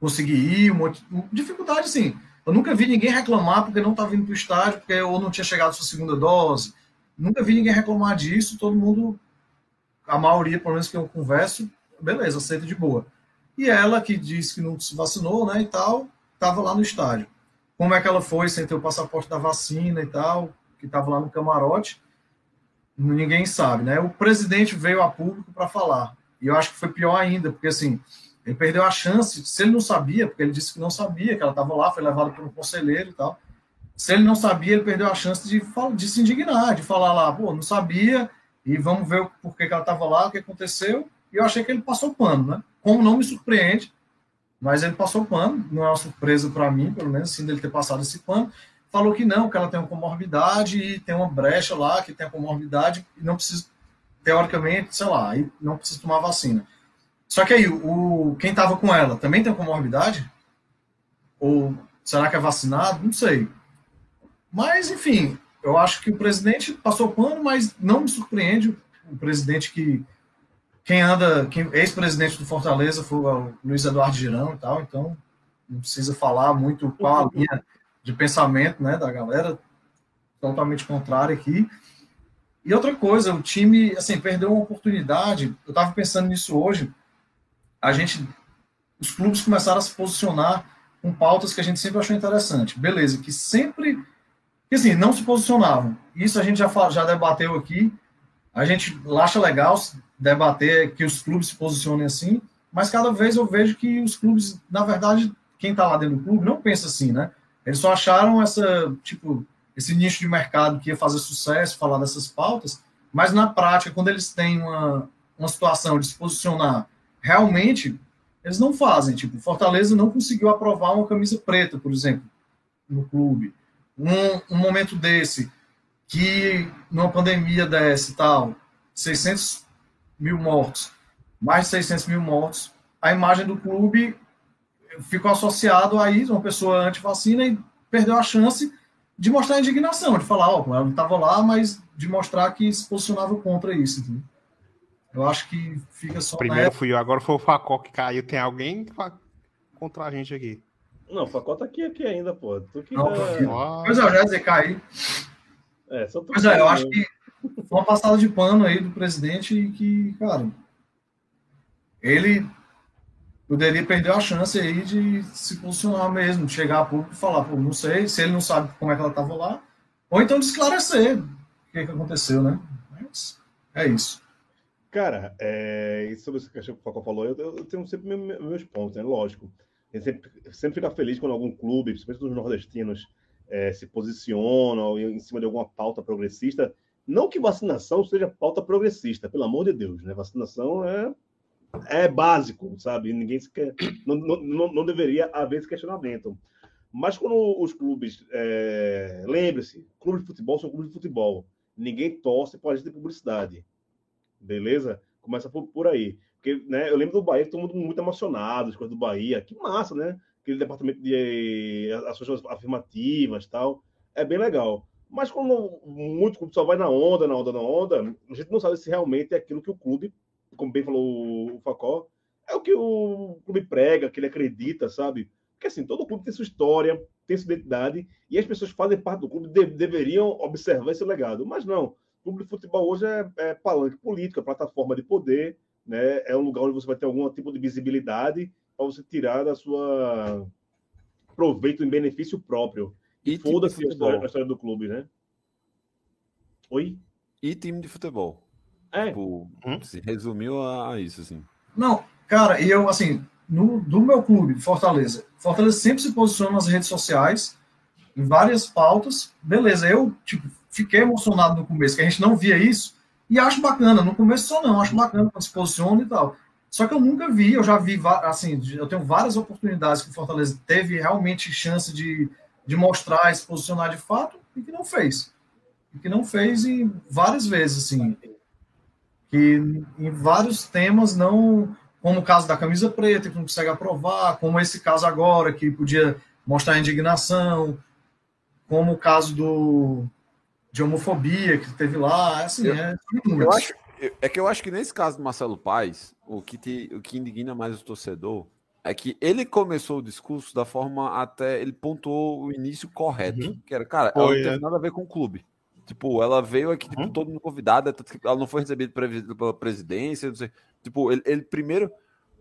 conseguir ir, uma dificuldade, sim. Eu nunca vi ninguém reclamar porque não estava vindo para o estádio, porque ou não tinha chegado sua segunda dose. Nunca vi ninguém reclamar disso, todo mundo a maioria, pelo menos que eu converso, beleza, aceita de boa. E ela, que disse que não se vacinou, né, e tal, estava lá no estádio. Como é que ela foi sem ter o passaporte da vacina e tal, que estava lá no camarote, ninguém sabe, né? O presidente veio a público para falar. E eu acho que foi pior ainda, porque assim, ele perdeu a chance, se ele não sabia, porque ele disse que não sabia, que ela estava lá, foi levado por um conselheiro e tal. Se ele não sabia, ele perdeu a chance de, de se indignar, de falar lá, pô, não sabia, e vamos ver por que, ela estava lá, o que aconteceu. E eu achei que ele passou pano, né? Como não me surpreende, mas ele passou pano, não é uma surpresa para mim, pelo menos, assim, dele ter passado esse pano. Falou que não, que ela tem uma comorbidade e tem uma brecha lá, que tem a comorbidade e não precisa, teoricamente, sei lá, e não precisa tomar vacina. Só que aí, o, quem estava com ela também tem comorbidade? Ou será que é vacinado? Não sei. Mas, enfim, eu acho que o presidente passou pano, mas não me surpreende o presidente que quem anda, quem ex-presidente do Fortaleza foi o Luiz Eduardo Girão e tal, então não precisa falar muito qual a linha de pensamento, né, da galera, totalmente contrária aqui. E outra coisa, o time, assim, perdeu uma oportunidade. Eu estava pensando nisso hoje. A gente, os clubes começaram a se posicionar com pautas que a gente sempre achou interessante. Beleza, que sempre que assim, não se posicionavam. Isso a gente já, já debateu aqui. A gente acha legal debater que os clubes se posicionem assim, mas cada vez eu vejo que os clubes, na verdade, quem está lá dentro do clube não pensa assim, né? Eles só acharam essa, tipo, esse nicho de mercado que ia fazer sucesso, falar dessas pautas, mas na prática, quando eles têm uma, uma situação de se posicionar realmente, eles não fazem. Tipo, Fortaleza não conseguiu aprovar uma camisa preta, por exemplo, no clube um, um momento desse, que numa pandemia dessa e tal, 600 mil mortos, mais de 600 mil mortos, a imagem do clube ficou associado a isso, uma pessoa anti-vacina e perdeu a chance de mostrar a indignação, de falar, ó, ela não estava lá, mas de mostrar que se posicionava contra isso. Entendeu? Eu acho que fica só. Primeiro fui eu, agora foi o Facó que caiu. Tem alguém contra a gente aqui. Não, o Facó tá aqui, aqui ainda, pô. Tu que Não, tá- porque- Pois é, eu já ia dizer cair. É, só tu Pois é, eu acho que foi uma passada de pano aí do presidente e que, cara, ele poderia perder a chance aí de se posicionar mesmo, de chegar a público e falar, pô, não sei, se ele não sabe como é que ela estava lá, ou então de esclarecer o que, que aconteceu, né? Mas é isso. Cara, é, e sobre questão que o Facó falou, eu, eu tenho sempre me- me- meus pontos, né? Lógico. Gente sempre, sempre fica feliz quando algum clube, principalmente os nordestinos, é, se posicionam em cima de alguma pauta progressista. Não que vacinação seja pauta progressista, pelo amor de Deus, né? Vacinação é, é básico, sabe? Ninguém se quer, não, não, não, deveria haver esse questionamento. Mas quando os clubes, é, lembre-se, clubes de futebol são clubes de futebol. Ninguém torce para a gente publicidade. Beleza? Começa por, por aí. Porque, né, eu lembro do Bahia, todo mundo muito emocionado, as coisas do Bahia. Que massa, né? Aquele departamento de ações afirmativas tal. É bem legal. Mas quando muito clube só vai na onda, na onda, na onda, a gente não sabe se realmente é aquilo que o clube, como bem falou o Facó, é o que o clube prega, que ele acredita, sabe? Porque assim, todo clube tem sua história, tem sua identidade, e as pessoas que fazem parte do clube de- deveriam observar esse legado. Mas não. O clube de futebol hoje é, é palanque político, é plataforma de poder, né? É um lugar onde você vai ter algum tipo de visibilidade para você tirar da sua proveito em benefício próprio. E Foda-se a a história do clube, né? Oi? E time de futebol. É. Tipo, se resumiu a, isso, assim. Não, cara, e eu, assim, no, do meu clube, Fortaleza, Fortaleza sempre se posiciona nas redes sociais, em várias pautas. Beleza, eu, tipo, fiquei emocionado no começo, que a gente não via isso, e acho bacana. No começo só não, acho bacana quando se posiciona e tal. Só que eu nunca vi, eu já vi, assim, eu tenho várias oportunidades que o Fortaleza teve realmente chance de, de mostrar e se posicionar de fato, e que não fez. E que não fez e várias vezes, assim que em vários temas não, como o caso da camisa preta, que não consegue aprovar, como esse caso agora, que podia mostrar indignação, como o caso do de homofobia que teve lá, assim, é, Eu acho, eu- é que eu acho que nesse caso do Marcelo Paes, o que, te- o que indigna mais o torcedor é que ele começou o discurso da forma até. Ele pontuou o início correto. Que era, cara, ela Foi, não teve é. nada a ver com o clube. Tipo, ela veio aqui, tipo, todo mundo convidada, ela não foi recebida pela presidência, não sei. Tipo, ele, ele primeiro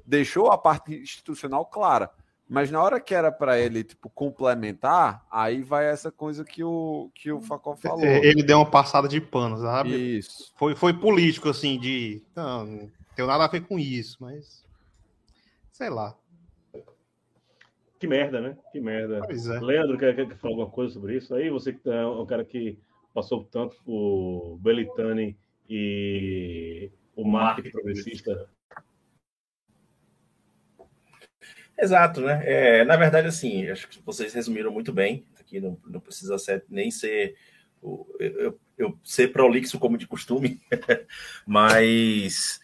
deixou a parte institucional clara. Mas na hora que era para ele, tipo, complementar, aí vai essa coisa que o, que o Facó falou. É, Ele deu uma passada de pano, sabe? Isso. Foi, foi político, assim, de. Não, não tem nada a ver com isso, mas. Sei lá. Que merda, né? Que merda. Pois é. Leandro, quer, quer falar alguma coisa sobre isso aí? Você que é um cara que passou tanto por Belitani e o marketing progressista. Exato, né? É, na verdade, assim, acho que vocês resumiram muito bem. Aqui não, não precisa ser, nem ser o- eu, eu- eu ser prolixo como de costume, <laughs> mas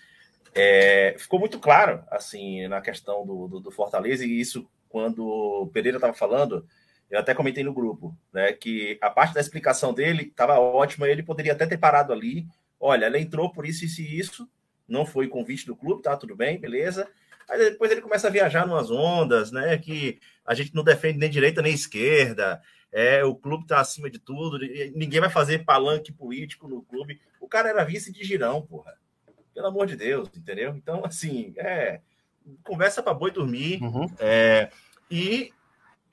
é, ficou muito claro, assim, na questão do, do, do Fortaleza, e isso, quando o Pereira estava falando, eu até comentei no grupo, né, que a parte da explicação dele estava ótima, ele poderia até ter parado ali, olha, ela entrou por isso, isso e isso, não foi convite do clube, tá tudo bem, beleza, Aí depois ele começa a viajar numas ondas, né? Que a gente não defende nem direita nem esquerda. É, o clube está acima de tudo. e Ninguém vai fazer palanque político no clube. O cara era vice de girão, porra. Pelo amor de Deus, entendeu? Então, assim, é. Conversa para boi dormir. É, e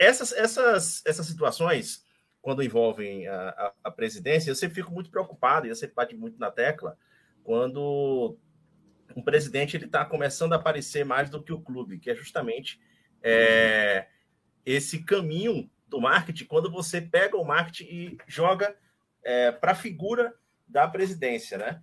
essas, essas, essas situações, quando envolvem a, a, a presidência, eu sempre fico muito preocupado, e eu sempre bate muito na tecla, quando um presidente ele está começando a aparecer mais do que o clube, que é justamente é, esse caminho do marketing, quando você pega o marketing e joga é, para a figura da presidência, né?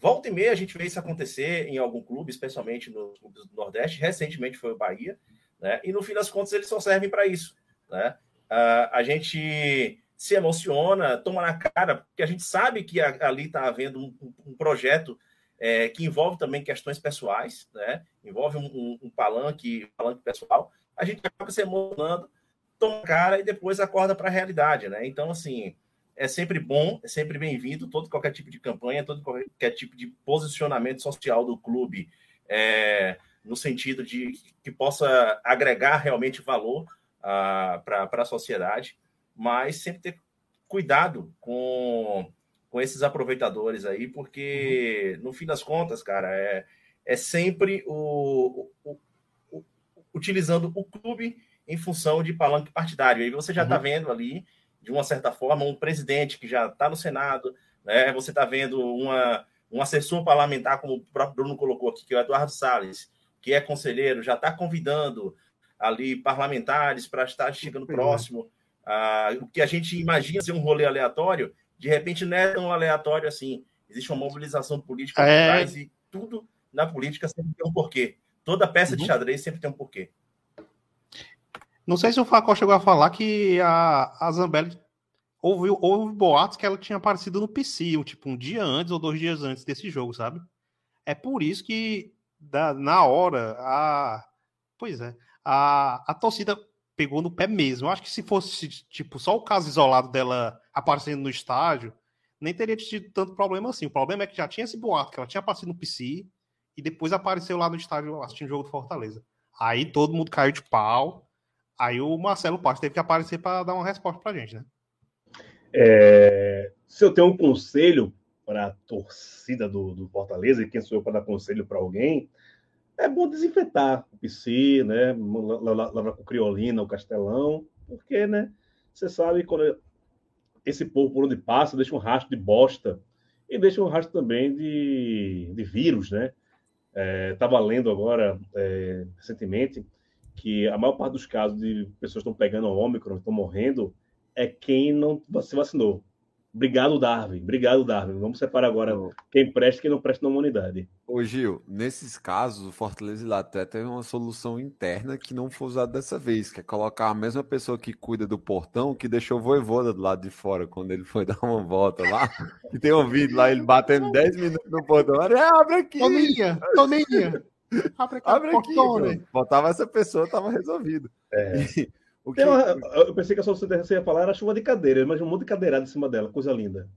Volta e meia a gente vê isso acontecer em algum clube, especialmente nos clubes do Nordeste. Recentemente foi o Bahia, né? E no fim das contas eles só servem para isso, né? Ah, a gente se emociona, toma na cara, porque a gente sabe que a, ali está havendo um, um, projeto é, que envolve também questões pessoais, né? envolve um, um, um palanque, palanque pessoal. A gente acaba se emocionando, toma cara e depois acorda para a realidade. Né? Então, assim, é sempre bom, é sempre bem-vindo todo qualquer tipo de campanha, todo qualquer tipo de posicionamento social do clube, é, no sentido de que possa agregar realmente valor uh, para a sociedade, mas sempre ter cuidado com, com esses aproveitadores aí, porque no fim das contas, cara, é, é sempre o, o, o utilizando o clube em função de palanque partidário. Aí você já está uhum. vendo ali de uma certa forma, um presidente que já está no Senado, né? Você está vendo uma, um assessor parlamentar, como o próprio Bruno colocou aqui, que é o Eduardo Salles, que é conselheiro, já está convidando ali parlamentares para estar chegando próximo. Ah, o que a gente imagina ser um rolê aleatório, de repente não é tão aleatório assim. Existe uma mobilização política é... por trás e tudo na política sempre tem um porquê. Toda peça uhum. de xadrez sempre tem um porquê. Não sei se o Facó chegou a falar que a, a Zambelli houve, houve boatos que ela tinha aparecido no PC, tipo, um dia antes ou dois dias antes desse jogo, sabe? É por isso que da, na hora a. Pois é, a, a torcida pegou no pé mesmo. Eu acho que se fosse, tipo, só o caso isolado dela aparecendo no estádio, nem teria tido tanto problema assim. O problema é que já tinha esse boato, que ela tinha aparecido no PC e depois apareceu lá no estádio assistindo o jogo do Fortaleza. Aí todo mundo caiu de pau. Aí o Marcelo Paz teve que aparecer para dar uma resposta para a gente, né? É, se eu tenho um conselho para a torcida do, do, Fortaleza, e quem sou eu para dar conselho para alguém, é bom desinfetar o PC, né? Lavar com criolina, o castelão, porque, né? Você sabe quando esse povo por onde passa deixa um rastro de bosta e deixa um rastro também de, de vírus, né? Estava é, lendo agora é, recentemente que a maior parte dos casos de pessoas que estão pegando o Ômicron, estão morrendo, é quem não se vacinou. Obrigado, Darwin. Obrigado, Darwin. Vamos separar agora quem presta e quem não presta na humanidade. Ô, Gil, nesses casos, o Fortaleza e Laté teve uma solução interna que não foi usada dessa vez, que é colocar a mesma pessoa que cuida do portão que deixou o voivoda do lado de fora quando ele foi <laughs> dar uma volta lá. E tem um vídeo lá, ele batendo 10 minutos no portão. Olha, abre aqui! Toninha! Toninha! <laughs> Abre aqui, Abre aqui Botava essa pessoa, tava resolvido. É. o que... Uma, eu pensei que a solução que você ia falar era chuva de cadeira, mas um monte de cadeirada em cima dela, coisa linda.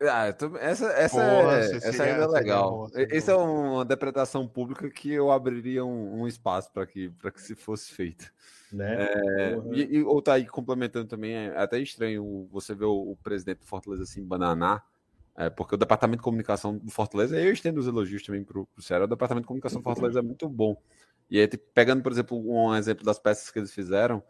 Ah, tô... essa, essa, Porra, é, essa ainda é legal. Essa é uma interpretação pública que eu abriria um, um espaço para que, que se fosse feita. Né? É, e, e, ou tá aí complementando também, é até estranho você ver o, o presidente do Fortaleza assim, bananar, é, porque o departamento de comunicação do Fortaleza, eu estendo os elogios também para o Ceará, o departamento de comunicação do Fortaleza é muito bom. E aí, tipo, pegando, por exemplo, um exemplo das peças que eles fizeram,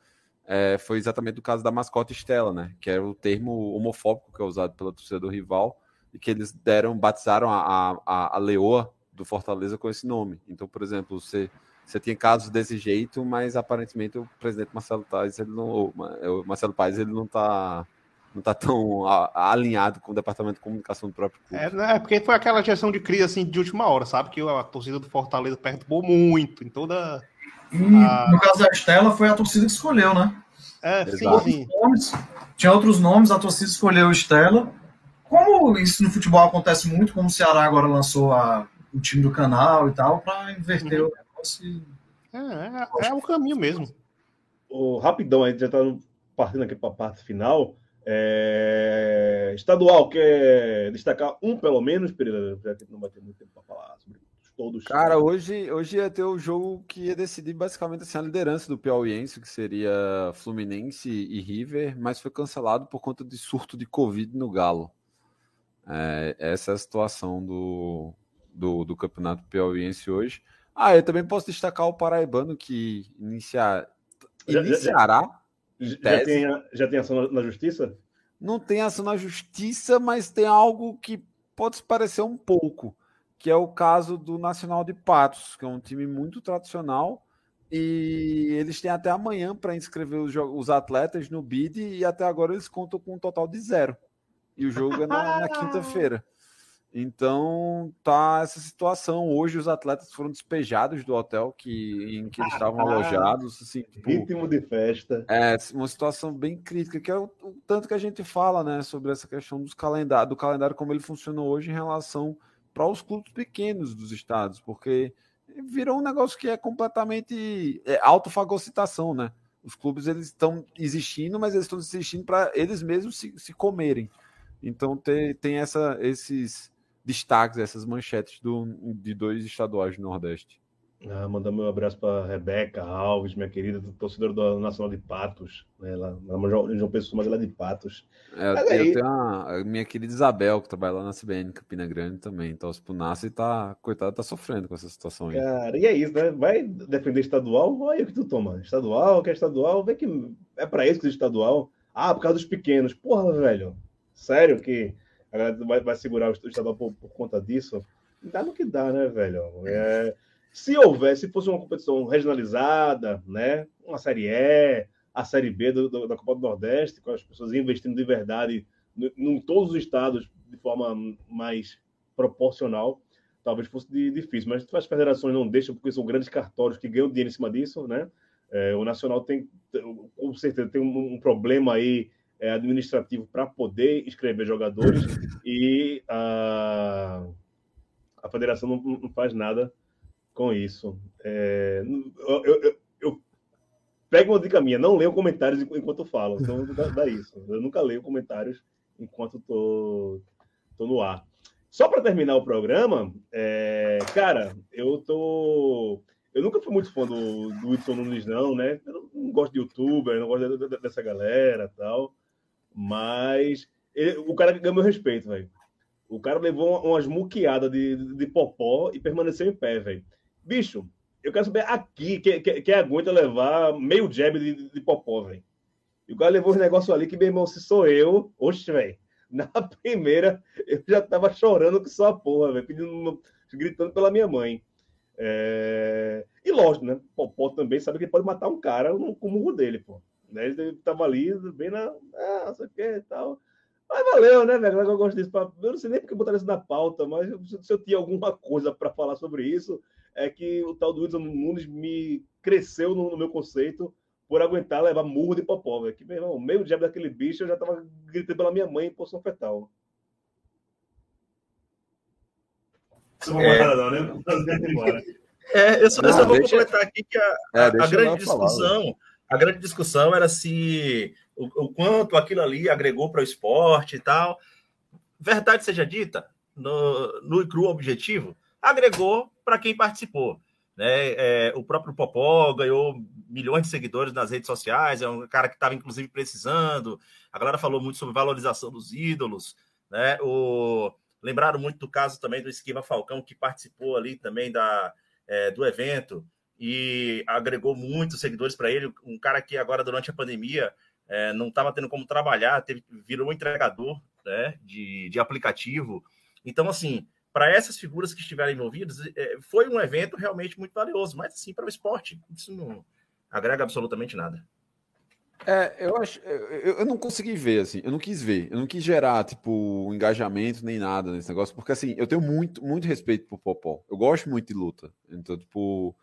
é, foi exatamente o caso da mascote Estela, né? Que era o termo homofóbico que é usado pela torcida do rival, e que eles deram, batizaram a, a, a leoa do Fortaleza com esse nome. Então, por exemplo, você, você tinha casos desse jeito, mas aparentemente o presidente Marcelo Paes, ele não, o Marcelo Paes, ele não está não está tão alinhado com o departamento de comunicação do próprio clube. É, né, é, porque foi aquela gestão de crise assim de última hora, sabe? Que a torcida do Fortaleza perturbou muito em toda. E, a... No caso da Estela, foi a torcida que escolheu, né? É, sim, sim. Nomes, tinha outros nomes, a torcida escolheu Estela. Como isso no futebol acontece muito, como o Ceará agora lançou a, o time do canal e tal, para inverter uhum. o negócio. É, é, é, o caminho mesmo. O, rapidão, a gente já está partindo aqui para a parte final. É... Estadual, quer destacar um pelo menos, Pereira? Já que não vai ter muito tempo para falar sobre todos. Cara, hoje, hoje ia ter o jogo que ia decidir basicamente assim, a liderança do Piauiense, que seria Fluminense e River, mas foi cancelado por conta de surto de Covid no Galo. É, essa é a situação do, do, do Campeonato Piauiense hoje. Ah, eu também posso destacar o Paraibano, que inicia, iniciará. Já, já já tem, já tem ação na justiça? Não tem ação na justiça, mas tem algo que pode se parecer um pouco, que é o caso do Nacional de Patos, que é um time muito tradicional e eles têm até amanhã para inscrever os, os, atletas no BID e até agora eles contam com um total de zero. E o jogo é na, <laughs> na quinta-feira. Então tá essa situação. Hoje os atletas foram despejados do hotel que, em que eles estavam alojados. Assim, tipo, Ritmo de festa. é uma situação bem crítica, que é o, o tanto que a gente fala, né, sobre essa questão dos calendário, do calendário como ele funciona hoje em relação para os clubes pequenos dos estados, porque virou um negócio que é completamente é, autofagocitação, né? Os clubes eles estão existindo, mas eles estão existindo para eles mesmos se, se comerem. Então tem, tem essa, esses destaques, essas manchetes do, de dois estaduais do Nordeste. Ah, mandar meu abraço para Rebeca Alves, minha querida torcedora do Nacional de Patos. Né? Ela, ela em João Pessoa, mas ela é de Patos. É, eu aí- tenho a, minha querida Isabel, que trabalha lá na CBN Campina Grande também. Torce pro Nasce e tá, coitada, tá sofrendo com essa situação aí. Cara, e é isso, né? Vai defender estadual? Olha o que tu toma. Estadual, quer estadual? Vê que é pra isso que é estadual. Ah, por causa dos pequenos. Porra, velho. Sério que a galera vai, vai segurar o estadual por, por conta disso? Dá no que dá, né, velho? É, se houvesse, se fosse uma competição regionalizada, né? Uma série E, a série B do- do- da Copa do Nordeste, com as pessoas investindo de verdade no- em todos os estados de forma mais proporcional, talvez fosse de- difícil. Mas as federações não deixam, porque são grandes cartórios que ganham dinheiro em cima disso, né? É, o Nacional tem, com certeza, tem um, um problema aí é, administrativo para poder escrever jogadores <laughs> e a, a federação não, não faz nada com isso. É, eu, eu- eu- pego uma dica minha, não leio comentários enquanto falo, então <laughs> dá, dá isso. Eu nunca leio comentários enquanto tô, tô no ar. Só para terminar o programa, é, cara, eu tô. Eu nunca fui muito fã do, do Whitson Nunes, não, né? Eu não, gosto de youtuber, não gosto de- de- dessa galera tal. Mas ele- o cara ganhou meu respeito, velho. O cara levou uma- umas muqueadas de, de, de popó e permaneceu em pé, velho. Bicho, eu quero saber aqui quem, quem, quem aguenta levar meio jab de, de popó, velho. E o cara levou os negócios ali que, meu irmão, se sou eu, oxe, velho. <laughs> Na primeira, eu já tava chorando que só a porra, velho, pedindo, gritando pela minha mãe. É, E lógico, né? Popó também sabe que pode matar um cara no- com o murro dele, pô. Né? Ele tava ali, bem na. Ah, não sei o que e tal. Mas valeu, né, velho? Eu gosto disso. Eu não sei nem porque botaram isso na pauta, mas se eu tinha alguma coisa para falar sobre isso, é que o tal do Wilson Nunes me cresceu no, no meu conceito por aguentar levar murro de popó, velho. Que, meu irmão, meio diabo daquele bicho, eu já tava gritando pela minha mãe em posição fetal. Não É. não, né? É, eu só, eu Não, só vou deixa- completar aqui que a, É, a- grande ela falar, discussão, a grande discussão era se o, o quanto aquilo ali agregou para o esporte e tal. Verdade seja dita, no, no e cru objetivo, agregou para quem participou. Né? É, o próprio Popó ganhou milhões de seguidores nas redes sociais, é um cara que estava inclusive precisando. A galera falou muito sobre valorização dos ídolos, né? O, lembraram muito do caso também do Esquiva Falcão, que participou ali também da, é, do evento e agregou muitos seguidores para ele. Um cara que agora, durante a pandemia, é, não estava tendo como trabalhar, teve, virou entregador né, de, de aplicativo. Então, assim, para essas figuras que estiveram envolvidas, é, foi um evento realmente muito valioso, mas, assim, para o esporte, isso não agrega absolutamente nada. É, eu acho. Eu, eu não consegui ver, assim. Eu não quis ver. Eu não quis gerar, tipo, engajamento nem nada nesse negócio, porque, assim, eu tenho muito, muito respeito por Popó. Eu gosto muito de luta. Então, tipo.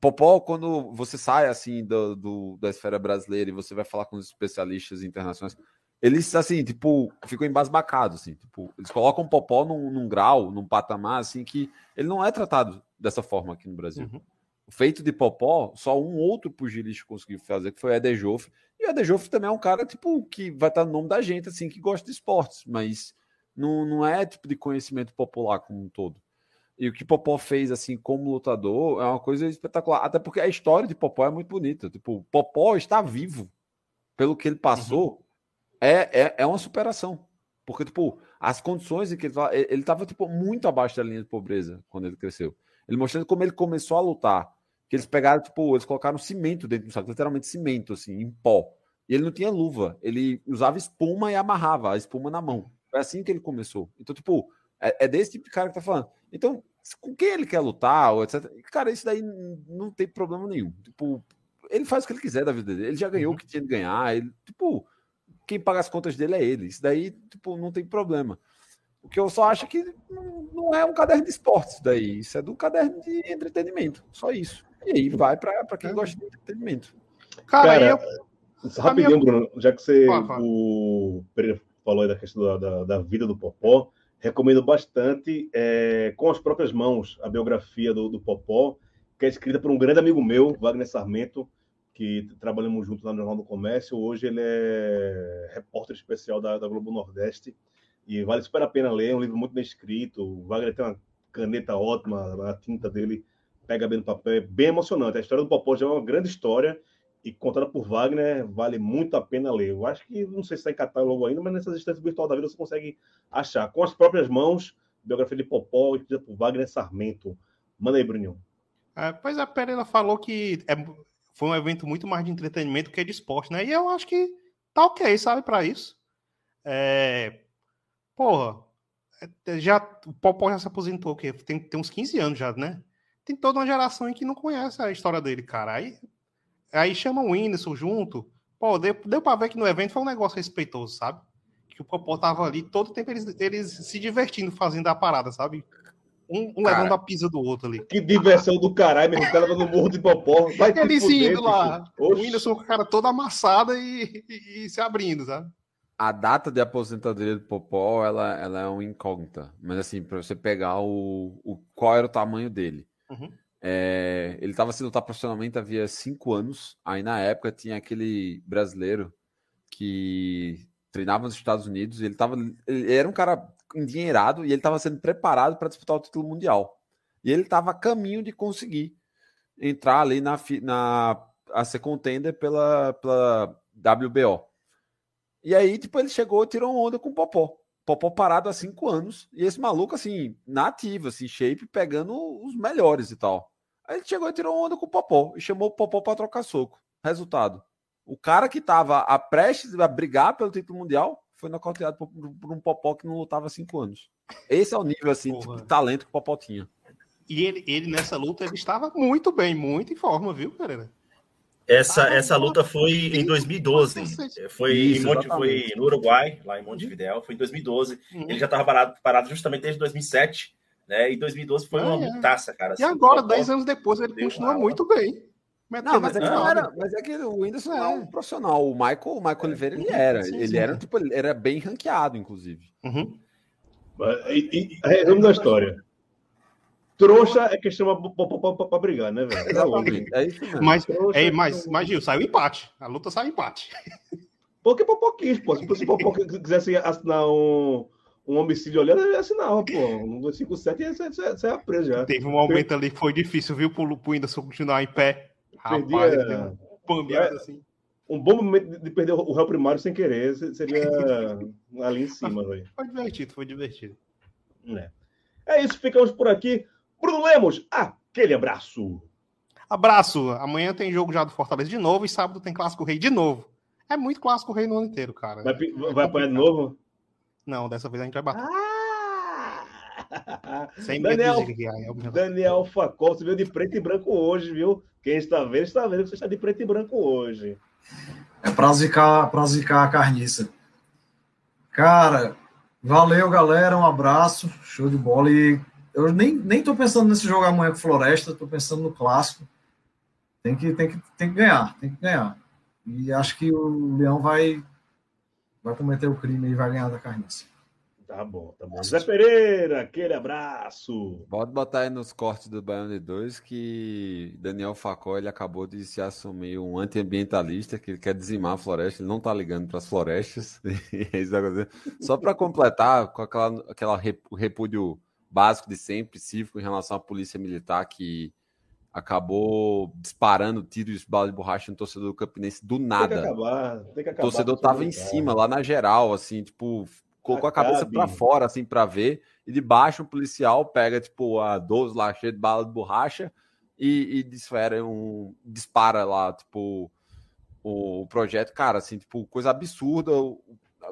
Popó, quando você sai, assim, do, do- da esfera brasileira e você vai falar com os especialistas internacionais, eles, assim, tipo, ficam embasbacados, assim. Tipo, eles colocam o Popó num, num grau, num patamar, assim, que ele não é tratado dessa forma aqui no Brasil. O feito de Popó, só um outro pugilista conseguiu fazer, que foi o Eder Joffre. E o Eder Joffre também é um cara, tipo, que vai estar no nome da gente, assim, que gosta de esportes, mas não, não é, tipo, de conhecimento popular como um todo. E o que Popó fez, assim, como lutador, é uma coisa espetacular. Até porque a história de Popó é muito bonita. Tipo, Popó está vivo pelo que ele passou, é, é, é uma superação. Porque, tipo, as condições em que ele estava, ele estava, tipo, muito abaixo da linha de pobreza quando ele cresceu. Ele mostrando como ele começou a lutar. Que eles pegaram, tipo, eles colocaram cimento dentro do saco, literalmente cimento, assim, em pó. E ele não tinha luva, ele usava espuma e amarrava a espuma na mão. Foi assim que ele começou. Então, tipo, é, é desse tipo de cara que tá falando. Então, com quem ele quer lutar, ou etc. Cara, isso daí não tem problema nenhum. Tipo, ele faz o que ele quiser da vida dele. Ele já ganhou o que tinha de ganhar. Ele, tipo, quem paga as contas dele é ele. Isso daí, tipo, não tem problema. O que eu só acho que não, é um caderno de esportes isso daí. Isso é do caderno de entretenimento. Só isso. E aí vai para quem gosta de entretenimento. Cara, Cara, eu, Rapidinho, Bruno, já que você o falou aí da questão da, da, da vida do Popó, recomendo bastante é, com as próprias mãos a biografia do, do Popó, que é escrita por um grande amigo meu, Wagner Sarmento, que trabalhamos juntos lá no Jornal do Comércio. Hoje ele é repórter especial da, da Globo Nordeste e vale super a pena ler. É um livro muito bem escrito. O Wagner tem uma caneta ótima, a tinta dele pega bem no papel, é bem emocionante. A história do Popó já é uma grande história e contada por Wagner, vale muito a pena ler. Eu acho que, não sei se está em catálogo ainda, mas nessas instâncias virtual da vida você consegue achar. Com as próprias mãos, biografia de Popó, escrita por Wagner Sarmento. Manda aí, Bruninho. É, pois a Pereira falou que é- foi um evento muito mais de entretenimento que de esporte, né? E eu acho que tá ok, sabe, pra isso. É, porra, é, já, o Popó já se aposentou, o? Tem, tem uns 15 anos já, né? Tem toda uma geração aí que não conhece a história dele, cara. Aí, aí chama o Whindersson junto. Pô, deu, deu pra ver que no evento foi um negócio respeitoso, sabe? Que o Popó tava ali todo tempo eles, eles se divertindo fazendo a parada, sabe? Um, um Cara. levando a pisa do outro ali. Que diversão do caralho, meu. O cara no morro de Popó. Vai Eles indo lá. bicho. O. Whindersson com a cara toda amassada e, e- e se abrindo, sabe? A data de aposentadoria do Popó, ela, ela é uma incógnita. Mas assim, para você pegar o, o qual era o tamanho dele. Uhum. É, ele estava sendo lutar profissionalmente havia cinco anos. Aí na época tinha aquele brasileiro que treinava nos Estados Unidos. E ele tava, ele era um cara endinheirado e ele estava sendo preparado para disputar o título mundial. E ele estava a caminho de conseguir entrar ali na, na a ser contender pela, pela WBO. E aí, tipo, ele chegou e tirou onda com o Popó. Popó parado há cinco anos. E esse maluco, assim, na ativa, assim, shape, pegando os melhores e tal. Aí ele chegou e tirou onda com o Popó. E chamou o Popó pra trocar soco. Resultado. O cara que tava a prestes a brigar pelo título mundial foi nocauteado por, por um Popó que não lutava há cinco anos. Esse é o nível, assim, tipo, Porra. de talento que o Popó tinha. E ele, ele nessa luta ele estava muito bem, muito em forma, viu, Pereira? Essa, Ah, essa luta foi em Sim, 2012. cacete. Foi, Isso, em Monte, foi no Uruguai, lá em Montevidéu. Foi em 2012. Uhum. Ele já estava parado, parado justamente desde 2007. Né? E 2012 foi Ah, uma é. lutaça, cara. E assim, agora, Popó- 10 anos depois, ele continua muito bem. Não, mas é que, Não, era, mas é que o Whindersson não é um profissional. O Michael, o Michael Oliveira, ele era. Sim, ele sim. era, tipo, ele era bem ranqueado, inclusive. Uhum. E, e, resumo da história. Trouxa é que chama Popó pra brigar, né, velho? Exatamente. É isso mesmo. Mas, Trouxa é, é mas, mas, Gil, saiu empate. A luta saiu empate. Porque Popó quis, pô. Se o Popó quisesse assinar um, um homicídio olhando, ele assinava, pô. Um 257 ia ser, ser, ser preso já. Teve um momento ali que foi difícil, viu, pro, pro Whindersson continuar em pé. Rapaz, Perdia- um pambeado assim. Um bom momento de- de perder o réu primário sem querer se- seria <laughs> ali em cima, velho. Foi divertido, foi divertido. É. é isso, ficamos por aqui. Bruno Lemos, aquele abraço. Abraço. Amanhã tem jogo já do Fortaleza de novo e sábado tem Clássico Rei de novo. É muito Clássico Rei no ano inteiro, cara. Vai, vai apanhar de novo? Não, dessa vez a gente vai bater. Ah! Sem Daniel, é o meu- Daniel Facol, você veio de preto e branco hoje, viu? Quem está vendo, está vendo que você está de preto e branco hoje. É pra zicar, pra zicar a carniça. Cara, valeu, galera. Um abraço. Show de bola. E eu nem, nem tô pensando nesse jogo amanhã com Floresta, tô pensando no clássico. Tem que, tem que, tem que ganhar, tem que ganhar. E acho que o Leão vai, vai cometer o crime e vai ganhar da carniça. Tá bom, tá bom. Zé Pereira, aquele abraço. Pode botar aí nos cortes do Baiano de 2 que Daniel Facó ele acabou de se assumir um antiambientalista, que ele quer dizimar a floresta, ele não tá ligando para as florestas. <laughs> É tá. Só para completar com aquela, aquela rep- o repúdio básico de sempre, cívico, em relação à polícia militar que acabou disparando tiros de bala de borracha no torcedor do Campinense do Tem que nada. acabar, tem que O acabar. torcedor com tava em cima, lá na geral, assim, tipo, colocou a cabeça pra fora, assim, pra ver, e de baixo o policial pega, tipo, a 12 lá, cheia de bala de borracha, e, e desfere um. dispara lá, tipo, o, o projeto, cara, assim, tipo, coisa absurda. O,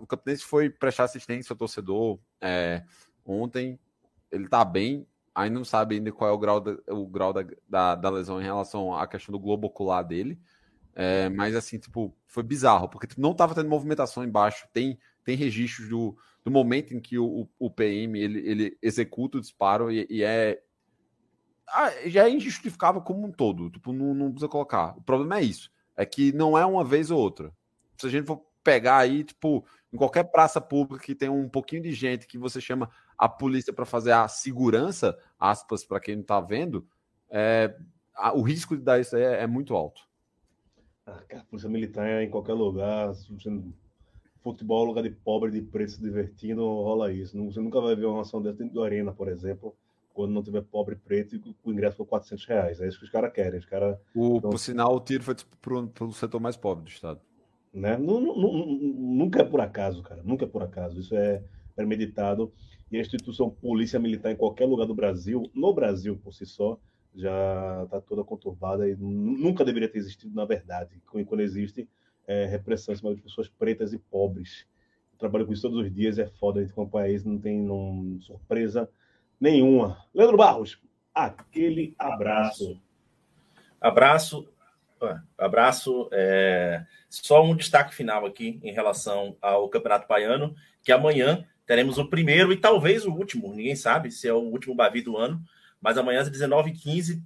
o Campinense foi prestar assistência ao torcedor é, ontem, ele tá bem, ainda não sabe ainda qual é o grau, da, o grau da, da, da lesão em relação à questão do globo ocular dele. É, mas assim, tipo, foi bizarro, porque tipo, não tava tendo movimentação embaixo. Tem tem registros do, do momento em que o, o PM ele, ele executa o disparo e, e é ah, já é injustificável como um todo. Tipo, não, não precisa colocar. O problema é isso. É que não é uma vez ou outra. Se a gente for pegar aí, tipo, em qualquer praça pública que tem um pouquinho de gente que você chama a polícia para fazer a segurança, aspas, para quem não está vendo, é, a, o risco de dar isso aí é, é muito alto. Ah, cara, polícia militar é em qualquer lugar. Futebol é lugar de pobre, de preto se divertindo, rola isso. Você nunca vai ver uma ação dessa dentro do Arena, por exemplo, quando não tiver pobre preto e o ingresso for 400 reais. É isso que os caras querem. Os cara, o, então, Por sinal, o tiro foi para o setor mais pobre do Estado. Né? Nunca é por acaso, cara. Nunca é por acaso. Isso é premeditado. E a instituição Polícia Militar em qualquer lugar do Brasil, no Brasil por si só, já está toda conturbada e nunca deveria ter existido, na verdade. Quando existe é, repressão em cima de pessoas pretas e pobres. Eu trabalho com isso todos os dias, é foda a gente acompanhar isso, não tem não, surpresa nenhuma. Leandro Barros, aquele abraço. Abraço, abraço. É... Só um destaque final aqui em relação ao Campeonato Baiano, que amanhã teremos o primeiro e talvez o último, ninguém sabe se é o último Bavi do ano, mas amanhã às 19h15,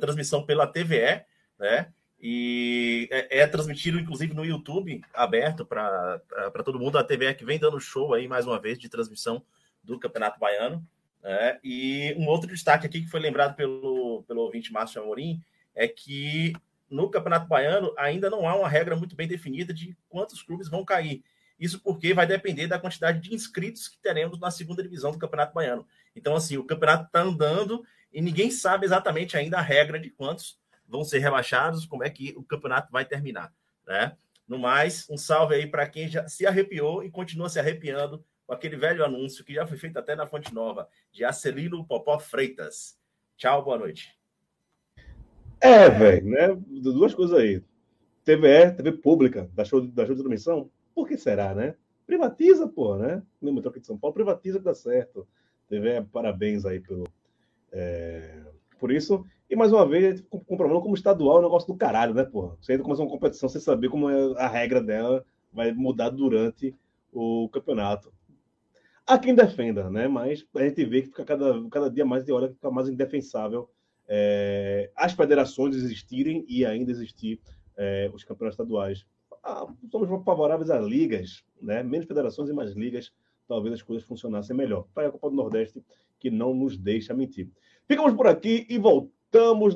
transmissão pela TVE, né? E é, é, transmitido, inclusive, no YouTube, aberto para todo mundo. A TVE que vem dando show aí, mais uma vez, de transmissão do Campeonato Baiano. Né? E um outro destaque aqui que foi lembrado pelo, pelo ouvinte Márcio Amorim é que no Campeonato Baiano ainda não há uma regra muito bem definida de quantos clubes vão cair. Isso porque vai depender da quantidade de inscritos que teremos na segunda divisão do Campeonato Baiano. Então, assim, o campeonato está andando e ninguém sabe exatamente ainda a regra de quantos vão ser rebaixados, como é que o campeonato vai terminar. Né? No mais, um salve aí para quem já se arrepiou e continua se arrepiando com aquele velho anúncio que já foi feito até na Fonte Nova, de Acelino Popó Freitas. Tchau, boa noite. É, velho, né? Duas coisas aí. TVE, TV pública, da show, da show de transmissão, por que será, né? Privatiza, pô, né? No metrô aqui de São Paulo, privatiza que dá certo. TV, parabéns aí pelo, é, por isso. E mais uma vez, comprovando como estadual é um negócio do caralho, né, porra? Você ainda começa uma competição sem saber como é a regra dela vai mudar durante o campeonato. Há quem defenda, né? Mas a gente vê que fica cada, cada dia mais de hora que fica mais indefensável é, as federações existirem e ainda existir é, os campeonatos estaduais. Ah, somos favoráveis a ligas, né? Menos federações e mais ligas, talvez as coisas funcionassem melhor. Para a Copa do Nordeste, que não nos deixa mentir. Ficamos por aqui e voltamos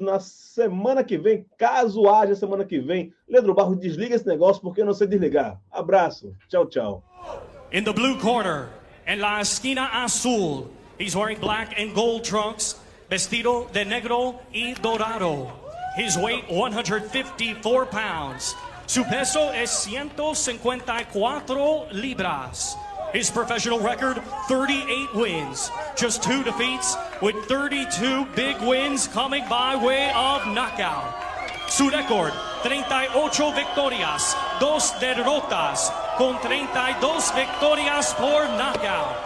na semana que vem, caso haja semana que vem. Leandro Barros, desliga esse negócio porque eu não sei desligar. Abraço. Tchau, tchau. In the blue corner, en la esquina azul, he's wearing black and gold trunks, vestido de negro y dorado. His weight 154 pounds. Su peso es 154 libras. His professional record 38 wins, just two defeats, with 32 big wins coming by way of knockout. Su récord 38 victorias, dos derrotas, con 32 victorias por knockout.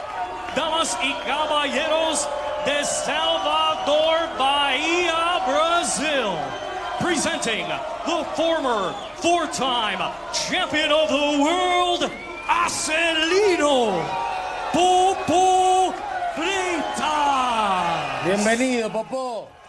Damas y caballeros de Salvador Bahia, Brazil. Presenting the former four time champion of the world, Acelino Popo Frita. Bienvenido, Popo.